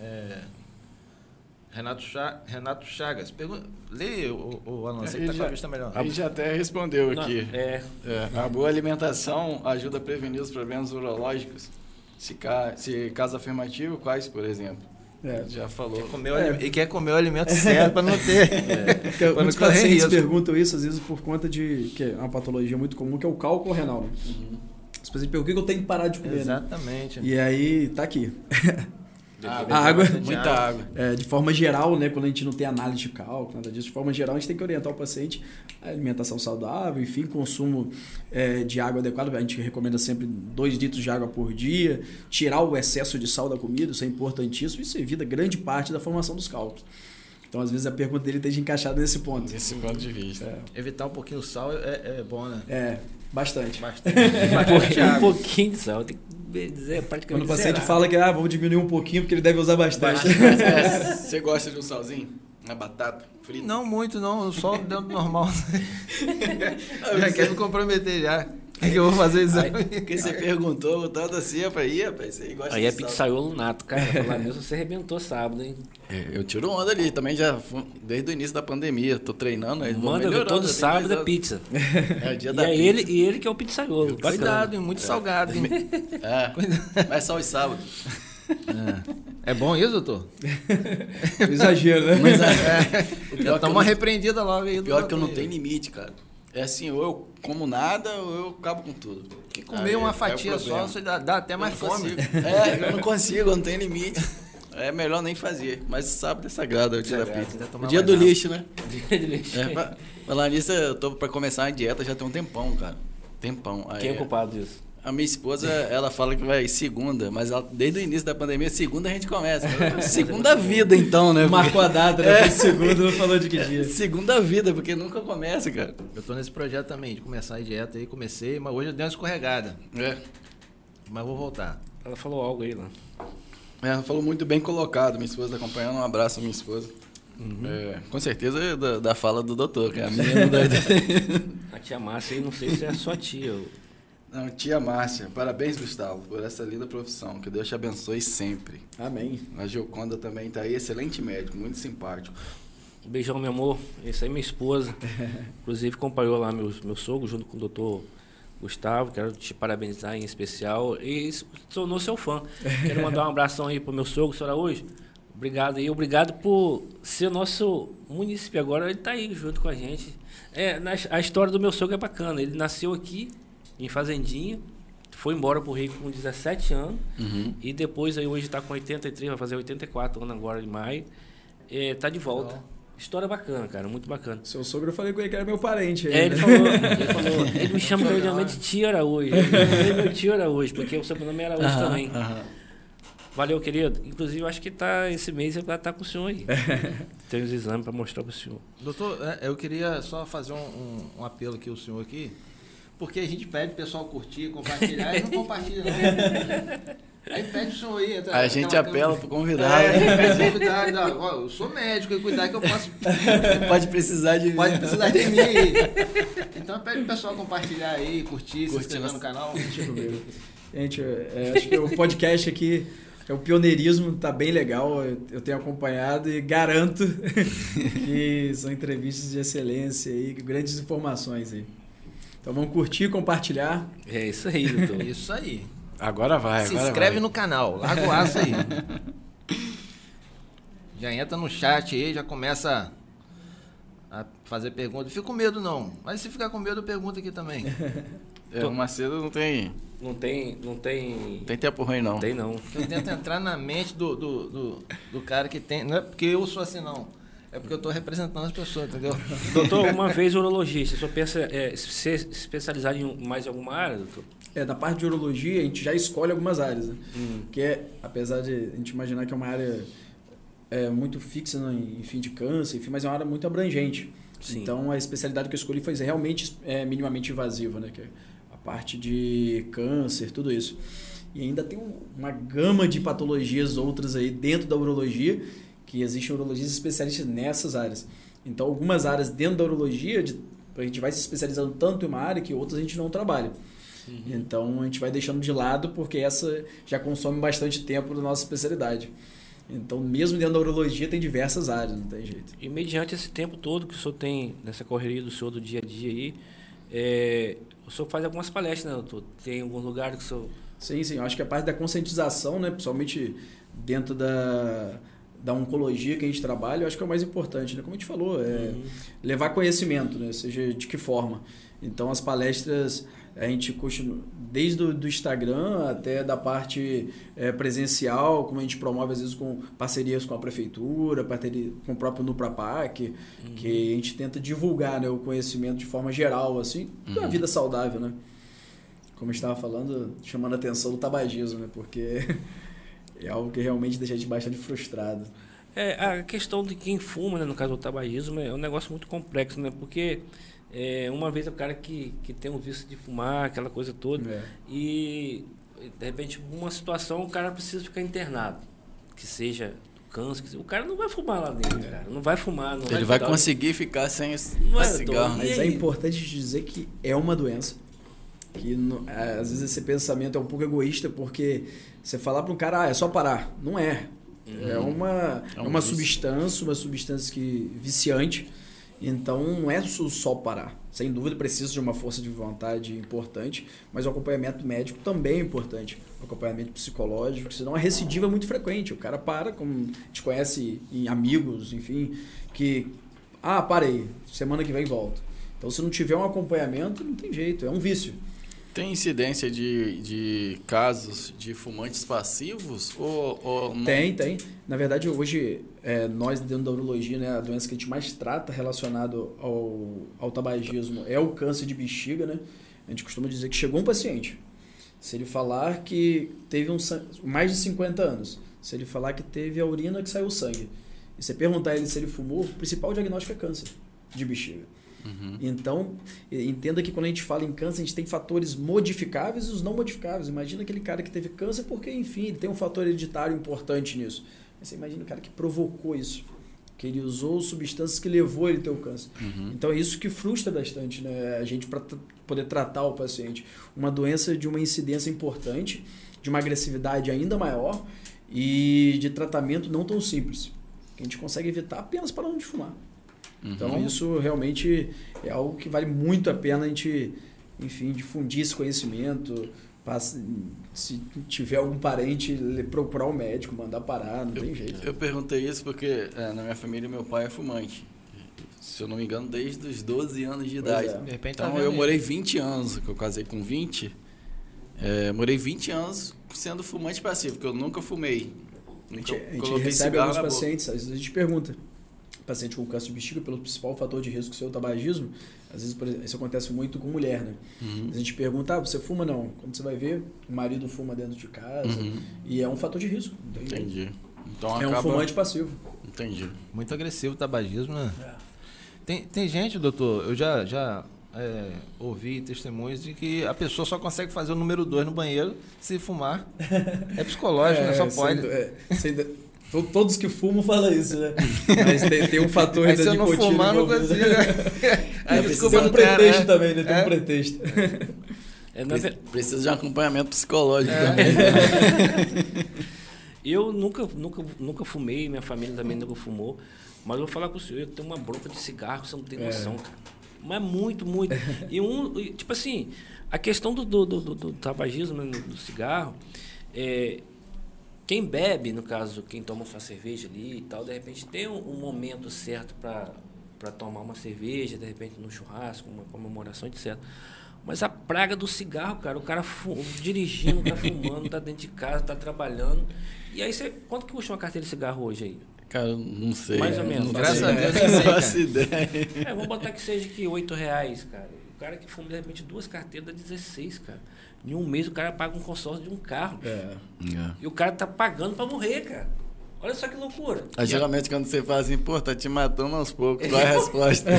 É, Renato, Cha- Renato Chagas. Pergunta, lê o, o Alan, você que tá Ele com a vista melhor. A gente já até respondeu Não, aqui. é, É, a boa alimentação ajuda a prevenir os problemas urológicos. Se, ca... Se caso afirmativo, quais, por exemplo? É. Já falou. Comer o É. E quer comer o alimento certo para não ter. Pra não muitos pacientes risco. perguntam isso, às vezes, por conta de. que é uma patologia muito comum, que é o cálculo renal. Né? Os pacientes perguntam o que eu tenho que parar de comer. né? Exatamente. E aí, tá aqui. Água. A água. Muita água. É, de forma geral, né, quando a gente não tem análise de cálculo, nada disso, de forma geral, a gente tem que orientar o paciente a alimentação saudável, enfim, consumo é, de água adequado. A gente recomenda sempre 2 litros de água por dia, tirar o excesso de sal da comida, isso é importantíssimo. Isso evita grande parte da formação dos cálculos. Então, às vezes, a pergunta dele esteja encaixada nesse ponto. Desse ponto de vista. Evitar um pouquinho o sal é, é bom, né? É, bastante. Bastante. um Bastante pouquinho, um pouquinho de sal. Tem que dizer Quando praticamente o paciente zerado. fala que ah, vou diminuir um pouquinho porque ele deve usar bastante. É, Você gosta de um salzinho? Na batata? Frita? Não muito, não. Só dentro do normal. já quer me comprometer já. O que eu vou fazer isso aí? Porque você perguntou tanto assim, eu falei, rapaz, você gosta Aí é pizzaiolo nato, cara. Falar mesmo, você arrebentou sábado, hein? É, eu tiro onda ali, também já desde o início da pandemia, tô treinando, aí Manda todo sábado é pizza. É o dia E da é pizza. ele, e ele que é o pizzaiolo. Cuidado, hein? muito salgado, hein? É, mas só os sábados. É bom isso, doutor? Exagero, né? Mas é, o Já pior, que eu não, repreendida logo aí. pior que eu não tenho limite, cara. É assim, ou eu como nada, ou eu acabo com tudo. Que comer Aí, uma é fatia problema. só, você dá, dá até Eu mais fome. consigo. É, eu não consigo, não tenho limite. É melhor nem fazer. Mas sábado é sagrado, é o dia da pizza. O dia do lixo, né? É, pra, falar nisso, eu tô pra começar uma dieta já tem um tempão, cara. Tempão. Aí, Quem é culpado disso? A minha esposa, ela fala que vai segunda, mas ela- desde o início da pandemia, segunda a gente começa. segunda vida, então, né? Marcou a data, né? Foi segundo, não falou de que dia. Segunda vida, porque nunca começa, cara. Eu tô nesse projeto também, de começar a dieta aí, comecei, mas hoje eu dei uma escorregada. É. Mas vou voltar. Ela falou algo aí lá. É, ela falou muito bem colocado. Minha esposa tá acompanhando. Um abraço minha esposa. É, com certeza é da, da fala do doutor, que é a menina da... A tia Márcia aí, não sei se é a sua tia. ou- Não, tia Márcia, parabéns, Gustavo, por essa linda profissão. Que Deus te abençoe sempre. Amém. A Gioconda também tá aí, excelente médico, muito simpático. Um beijão, meu amor. Esse aí é minha esposa. Inclusive, acompanhou lá meu, meu sogro junto com o doutor Gustavo. Quero te parabenizar em especial. E se tornou seu fã. Quero mandar um abração aí pro meu sogro, senhor Araújo. Obrigado aí. Obrigado por ser nosso município. Agora ele tá aí junto com a gente. É, na- a história do meu sogro é bacana. Ele nasceu aqui, em Fazendinha. Foi embora pro Rio com 17 anos. Uhum. E depois aí hoje está com 83, vai fazer 84 anos agora em maio. É, tá de volta. História bacana, cara, muito bacana. Seu sogro eu falei com ele que era meu parente. aí, É, ele né? falou, ele falou, ele me chama carinhosamente Tio Araújo. Ele é meu tio Araújo, porque o sobrenome era Araújo também. Valeu, querido. Inclusive, eu acho que tá, esse mês ele vai estar com o senhor aí. Tem os exames para mostrar pro senhor. Doutor, é, eu queria só fazer um, um- um apelo aqui ao senhor aqui, porque a gente pede o pessoal curtir, compartilhar, e não compartilha não. Aí pede o senhor aí. tá- A gente apela pro convidado. É, pede pro convidado, ó, eu sou médico, e cuidar que eu posso, Pode precisar de. pode precisar de mim aí. Então pede o pessoal compartilhar aí, curtir, se Curtir inscrever nosso- no canal. Deixa eu ver. Gente, é, acho que o podcast aqui é o pioneirismo, tá bem legal. Eu, eu tenho acompanhado e garanto que são entrevistas de excelência e grandes informações aí. Então vamos curtir, compartilhar. É isso aí, doutor. Isso aí. Agora vai, Se agora inscreve vai. no canal, larga o aço aí. já entra no chat aí, já começa a fazer pergunta. Não fica com medo não, mas se ficar com medo, pergunta aqui também. É, o Macedo não tem, Não tem. Não tem. não tem tempo ruim, não. Tem não. Eu tento entrar na mente do, do, do, do cara que tem. Não é porque eu sou assim, não. É porque eu estou representando as pessoas, entendeu? Doutor, uma vez urologista, senhor pensa é, ser especializado em mais alguma área, doutor? É, na parte de urologia, a gente já escolhe algumas áreas, né? Hum. Que é, apesar de a gente imaginar que é uma área é, muito fixa né, em fim de câncer, enfim, mas é uma área muito abrangente. Sim. Então a especialidade que eu escolhi foi realmente é, minimamente invasiva, né? Que é a parte de câncer, tudo isso. E ainda tem um- uma gama de patologias outras aí dentro da urologia, que existem urologistas especialistas nessas áreas. Então algumas áreas dentro da urologia, de, a gente vai se especializando tanto em uma área que outras a gente não trabalha. Então a gente vai deixando de lado porque essa já consome bastante tempo da nossa especialidade. Então, mesmo dentro da urologia, tem diversas áreas, não tem jeito. E mediante esse tempo todo que o senhor tem nessa correria do senhor do dia a dia aí, é, o senhor faz algumas palestras, né, doutor? Tem algum lugar que o senhor. Sim, sim. Eu acho que a parte da conscientização, né, principalmente dentro da, da oncologia que a gente trabalha, eu acho que é o mais importante, né? Como a gente falou, é levar conhecimento, né? Seja de que forma. Então, as palestras, a gente continua, desde o do Instagram até da parte é, presencial, como a gente promove, às vezes, com parcerias com a prefeitura, parceria com o próprio Nuprapac, que a gente tenta divulgar né, o conhecimento de forma geral, assim, da vida saudável, né? como estava falando, chamando a atenção do tabagismo, né? Porque é algo que realmente deixa a gente bastante frustrado. É, a questão de quem fuma, né, no caso do tabagismo, é um negócio muito complexo, né? Porque é, uma vez o cara que, que tem um vício de fumar, aquela coisa toda, É. e de repente, uma situação, o cara precisa ficar internado, que seja do câncer, que seja- o cara não vai fumar lá dentro, cara. Não vai fumar, não Ele vai dar- conseguir ficar sem Não é, esse cigarro. Mas é importante dizer que é uma doença. Que no- é, às vezes esse pensamento é um pouco egoísta, porque você falar para um cara, ah, é só parar. Não é. É uma, É é um uma vício. substância, uma substância que viciante. Então não é só só parar. Sem dúvida precisa de uma força de vontade importante, mas o acompanhamento médico também é importante. O acompanhamento psicológico, senão a recidiva é muito frequente. O cara para, como a gente conhece em amigos, enfim, que ah, parei, semana que vem volto. Então se não tiver um acompanhamento, não tem jeito, é um vício. Tem incidência de, de casos de fumantes passivos ou, ou não? Tem, tem. Na verdade, hoje, é, nós dentro da urologia, né, a doença que a gente mais trata relacionado ao, ao tabagismo é o câncer de bexiga, né? A gente costuma dizer que chegou um paciente. Se ele falar que teve um mais de 50 anos, se ele falar que teve a urina que saiu sangue, e você perguntar ele se ele fumou, o principal diagnóstico é câncer de bexiga. Uhum. Então, entenda que quando a gente fala em câncer, a gente tem fatores modificáveis e os não modificáveis. Imagina aquele cara que teve câncer porque, enfim, ele tem um fator hereditário importante nisso. Mas você imagina o cara que provocou isso, que ele usou substâncias que levou ele a ter o câncer. Uhum. Então, é isso que frustra bastante né, a gente para poder tratar o paciente. Uma doença de uma incidência importante, de uma agressividade ainda maior e de tratamento não tão simples. Que a gente consegue evitar apenas parando de fumar. Uhum. Então isso realmente é algo que vale muito a pena a gente, enfim, difundir esse conhecimento. passe- Se tiver algum parente, procurar um médico, mandar parar, não tem jeito. Eu perguntei isso porque é, na minha família meu pai é fumante. Se eu não me engano, desde os 12 anos de Pois idade. é. De repente tá Então vendo eu morei 20 anos, que eu casei com 20. É, morei 20 anos sendo fumante passivo, porque eu nunca fumei. A Nunca gente, a gente recebe alguns pacientes, às vezes a gente pergunta. Paciente com câncer de bexiga, pelo principal fator de risco ser o tabagismo, às vezes por exemplo, isso acontece muito com mulher, né? Uhum. A gente pergunta, ah, você fuma não? Quando você vai ver, o marido fuma dentro de casa, Uhum. e é um fator de risco. Entendi. Então É um acaba... fumante passivo. Entendi. Muito agressivo o tabagismo, né? Tem, tem gente, doutor, eu já, já é, ouvi testemunhos de que a pessoa só consegue fazer o número 2 no banheiro se fumar. É psicológico, né? Só sem pode. dú- é, sem Todos que fumam falam isso, né? Mas tem, tem um fator Aí da se eu não nicotina fumar, não consigo. Aí Tem um cara, pretexto né? também, né? Tem É. um pretexto. É, Precisa de um acompanhamento psicológico É. também. Eu nunca, nunca, nunca fumei, minha família também nunca fumou. Mas eu vou falar com o senhor, eu tenho uma bronca de cigarro, você não tem É. noção, cara. Mas muito, muito. E um, tipo assim, a questão do, do, do, do- do tabagismo, né, do cigarro, é, quem bebe, no caso, quem toma sua cerveja ali e tal, de repente tem um, um momento certo para tomar uma cerveja, de repente num churrasco, uma comemoração, etc. Mas a praga do cigarro, cara, o cara dirigindo, tá fumando, tá dentro de casa, tá trabalhando. E aí você. Quanto que custa uma carteira de cigarro hoje aí? Cara, não sei. Mais ou menos. Não Graças a Deus, Não faço cara. ideia. É, vamos botar que seja que 8 reais, cara. O cara que fuma, de repente, duas carteiras dá 16, cara. Em um mês o cara paga um consórcio de um carro. É. E o cara tá pagando pra morrer, cara. Olha só que loucura. Aí, geralmente quando você fala assim, pô, tá te matando aos poucos, qual é a resposta?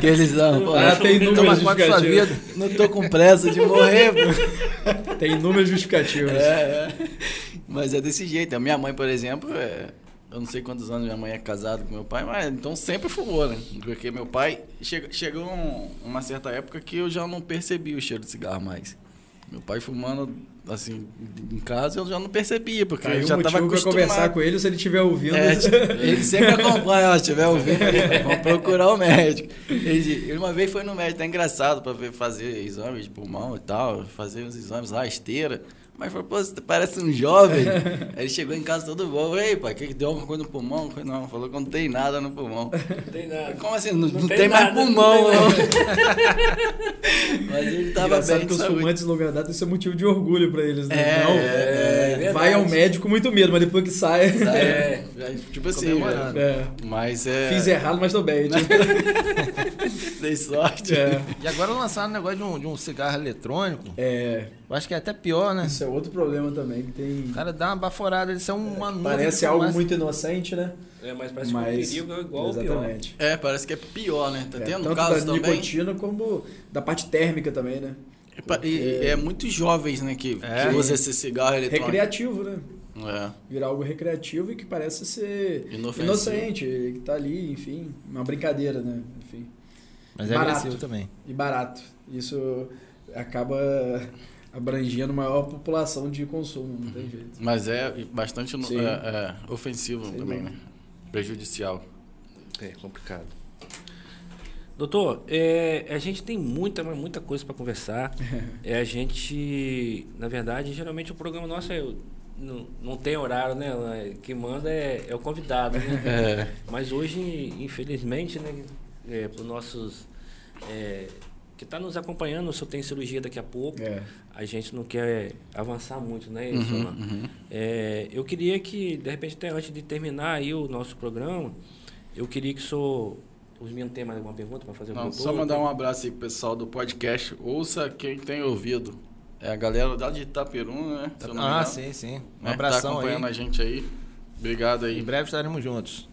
que eles dão, pô, Ah, tem inúmeras justificativas. vida. não tô com pressa de morrer, pô. Tem inúmeras justificativas. É, é. Mas é desse jeito. A minha mãe, por exemplo, é, eu não sei quantos anos minha mãe é casada com meu pai, mas então sempre fumou, né? Porque meu pai chegou um- uma certa época que eu já não percebi o cheiro de cigarro mais. Meu pai fumando assim em casa eu já não percebia, porque Aí eu já tava pra conversar acostumado. com ele, se ele estiver ouvindo. É, tipo, ele sempre acompanha, se estiver ouvindo, vamos procurar o médico. Ele, uma vez foi no médico, tá engraçado ver, fazer exames de pulmão e tal, fazer os exames lá, esteira. Mas falou, pô, você parece um jovem. Aí ele chegou em casa todo bom. Ei, pai, que que deu alguma coisa no pulmão? Falei, Não, falou que não tem nada no pulmão. Não tem nada. Como assim? Não, não tem tem, mais nada, não pulmão, tem não. Mas ele tava Engraçado bem que os fumantes de longa data, isso é motivo de orgulho pra eles, né? É, Não, é, é vai ao médico com muito medo, mas depois que sai. É, já- tipo assim. É. Mas é. Fiz errado, mas tô bem. Tipo, Dei sorte. é, E agora lançaram um negócio de um, de um cigarro eletrônico. é, Eu acho que é até pior, né? isso é outro problema também, que tem... O cara dá uma baforada, eles são uma nuvem Parece algo fumaça. muito inocente, né? É, mas parece Mas, que o perigo é igual ao pior. exatamente. É, parece que é pior, né? Tá É, tendo tanto casos da também. nicotina como da parte térmica também, né? E pa- E, e é muito jovens, né, que, É. que usa esse cigarro eletrônico. Recreativo, né? É. Virar algo recreativo e que parece ser Inofensivo. inocente, que tá ali, enfim, uma brincadeira, né? Enfim. Mas é Barato. agressivo também. E barato. Isso acaba abrangendo maior população de consumo, não tem jeito. Mas é bastante no- é, é, ofensivo Sem também, dúvida. né? Prejudicial. É complicado. Doutor, é, a gente tem muita, mas muita coisa para conversar. É, a gente, na verdade, geralmente o programa nosso é, não, não tem horário, né? Quem manda é, é o convidado, né? É. Mas hoje, infelizmente, né, é, para os nossos é, que está nos acompanhando, o senhor tem cirurgia daqui a pouco. É. A gente não quer avançar muito, né? Uhum, uhum. É, eu queria que, de repente, até antes de terminar aí o nosso programa, eu queria que o senhor. Os meninos têm mais alguma pergunta para fazer Não, doutor? só mandar um abraço aí pro pessoal do podcast. Ouça quem tem ouvido. É a galera lá de Itaperuna, né? Ah, sim, sim. Um né, Tá abração acompanhando aí. a gente aí. Obrigado Em aí. breve estaremos juntos.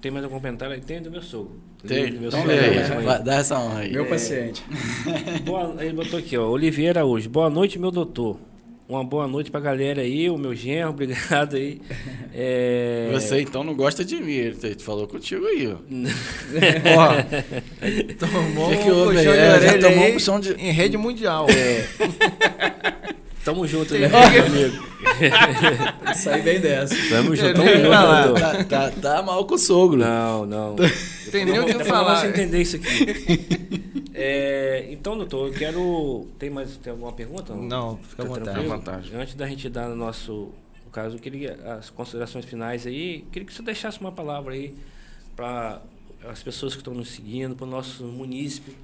Tem mais algum comentário aí? Tem do meu sogro. Tem? Do meu Então sogro. É. Vai, Dá essa honra aí. Meu É. paciente. Boa, ele botou aqui, ó. Oliveira hoje. Boa noite, meu doutor. Uma boa noite pra galera aí, o meu genro, obrigado aí. É... Você então não gosta de mim, ele te- falou contigo aí, ó. Ó, tomou Que que um puxão de É, orelha tomou um puxão de- em rede mundial. Tamo junto, né, amigo? Saí bem dessa. Tamo junto, tamo junto. Tá, tá, tá mal com o sogro. Não, não. Tem nem o que Dá pra falar. entender isso aqui. É, então, doutor, eu quero. Tem mais tem alguma pergunta? Não, fica à Tá vontade. vontade. Antes da gente dar no nosso no caso, eu queria as considerações finais aí. Queria que você deixasse uma palavra aí para as pessoas que estão nos seguindo, para o nosso munícipe.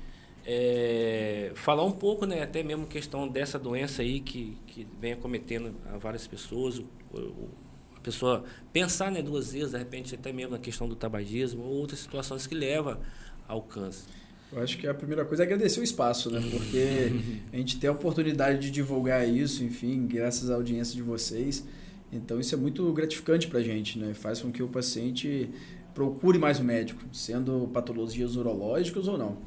É, falar um pouco, né, até mesmo questão dessa doença aí que, que vem acometendo a várias pessoas. O, o- a pessoa pensar né, duas vezes, de repente, até mesmo na questão do tabagismo ou outras situações que levam ao câncer. Eu acho que a primeira coisa é agradecer o espaço, né? Porque a gente tem a oportunidade de divulgar isso, enfim, graças à audiência de vocês. Então isso é muito gratificante pra gente, né? Faz com que o paciente procure mais um médico, sendo patologias urológicas ou não.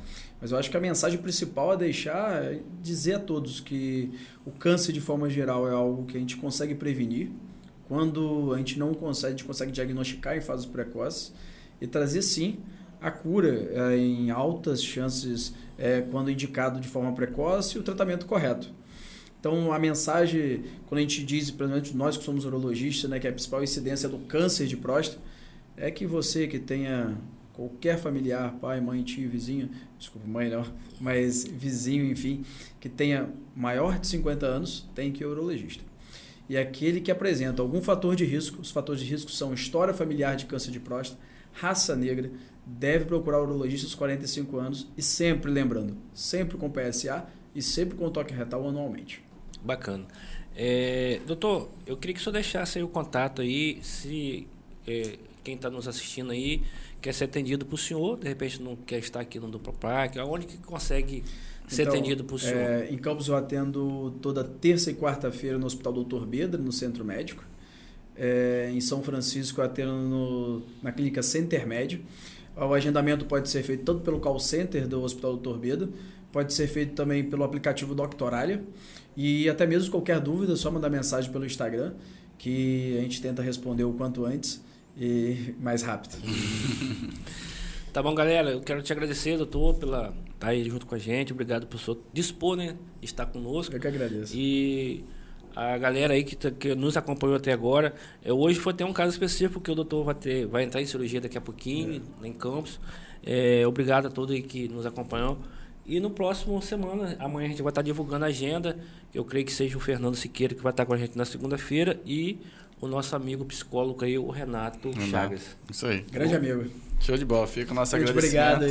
Mas eu acho que a mensagem principal a deixar é dizer a todos que o câncer de forma geral é algo que a gente consegue prevenir quando a gente não consegue, a gente consegue diagnosticar em fases precoces e trazer sim a cura é, em altas chances é, quando indicado de forma precoce e o tratamento correto. Então, a mensagem, quando a gente diz, principalmente nós que somos urologistas, né, que a principal incidência do câncer de próstata, é que você que tenha qualquer familiar, pai, mãe, tio, vizinho, desculpa, mãe não, mas vizinho, enfim, que tenha maior de 50 anos, tem que ir ao urologista. E aquele que apresenta algum fator de risco, os fatores de risco são história familiar de câncer de próstata, raça negra, deve procurar o urologista aos 45 anos e sempre lembrando, sempre com PSA e sempre com toque retal anualmente. Bacana. É, doutor, eu queria que o senhor deixasse o contato aí, se é, quem está nos assistindo aí quer ser atendido por senhor, de repente não quer estar aqui no Duplo Parque, aonde que consegue ser Então, atendido por senhor? É, em Campos eu atendo toda terça e quarta-feira no Hospital Doutor Bedra, no Centro Médico. É, em São Francisco eu atendo no- na clínica Center Médio. O agendamento pode ser feito tanto pelo call center do Hospital Doutor Beda, pode ser feito também pelo aplicativo Doctoralia. E até mesmo qualquer dúvida, é só mandar mensagem pelo Instagram, que a gente tenta responder o quanto antes e mais rápido. Tá bom, galera, eu quero te agradecer, doutor, pela estar aí junto com a gente, obrigado por senhor dispor, né, estar conosco. Eu que agradeço. E a galera aí que, tá- que nos acompanhou até agora, é, hoje foi ter um caso específico que o doutor vai, ter, vai entrar em cirurgia daqui a pouquinho, em Campos. É, obrigado a todos que nos acompanham. E no próximo semana, amanhã a gente vai estar divulgando a agenda. Eu creio que seja o Fernando Siqueira que vai estar com a gente na segunda-feira e o nosso amigo psicólogo aí, o Renato Chagas. Isso aí. Grande amigo. Show de bola. Fica o nosso Gente, agradecimento. obrigado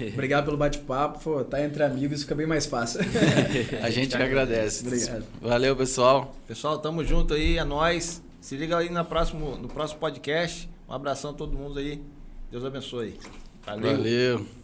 aí. Obrigado pelo bate-papo. Tá entre amigos, fica bem mais fácil. A gente que agradece. Obrigado. Valeu, pessoal. Pessoal, tamo junto aí, é nóis. Se liga aí na próximo, no próximo podcast. Um abração a todo mundo aí. Deus abençoe. Valeu. Valeu.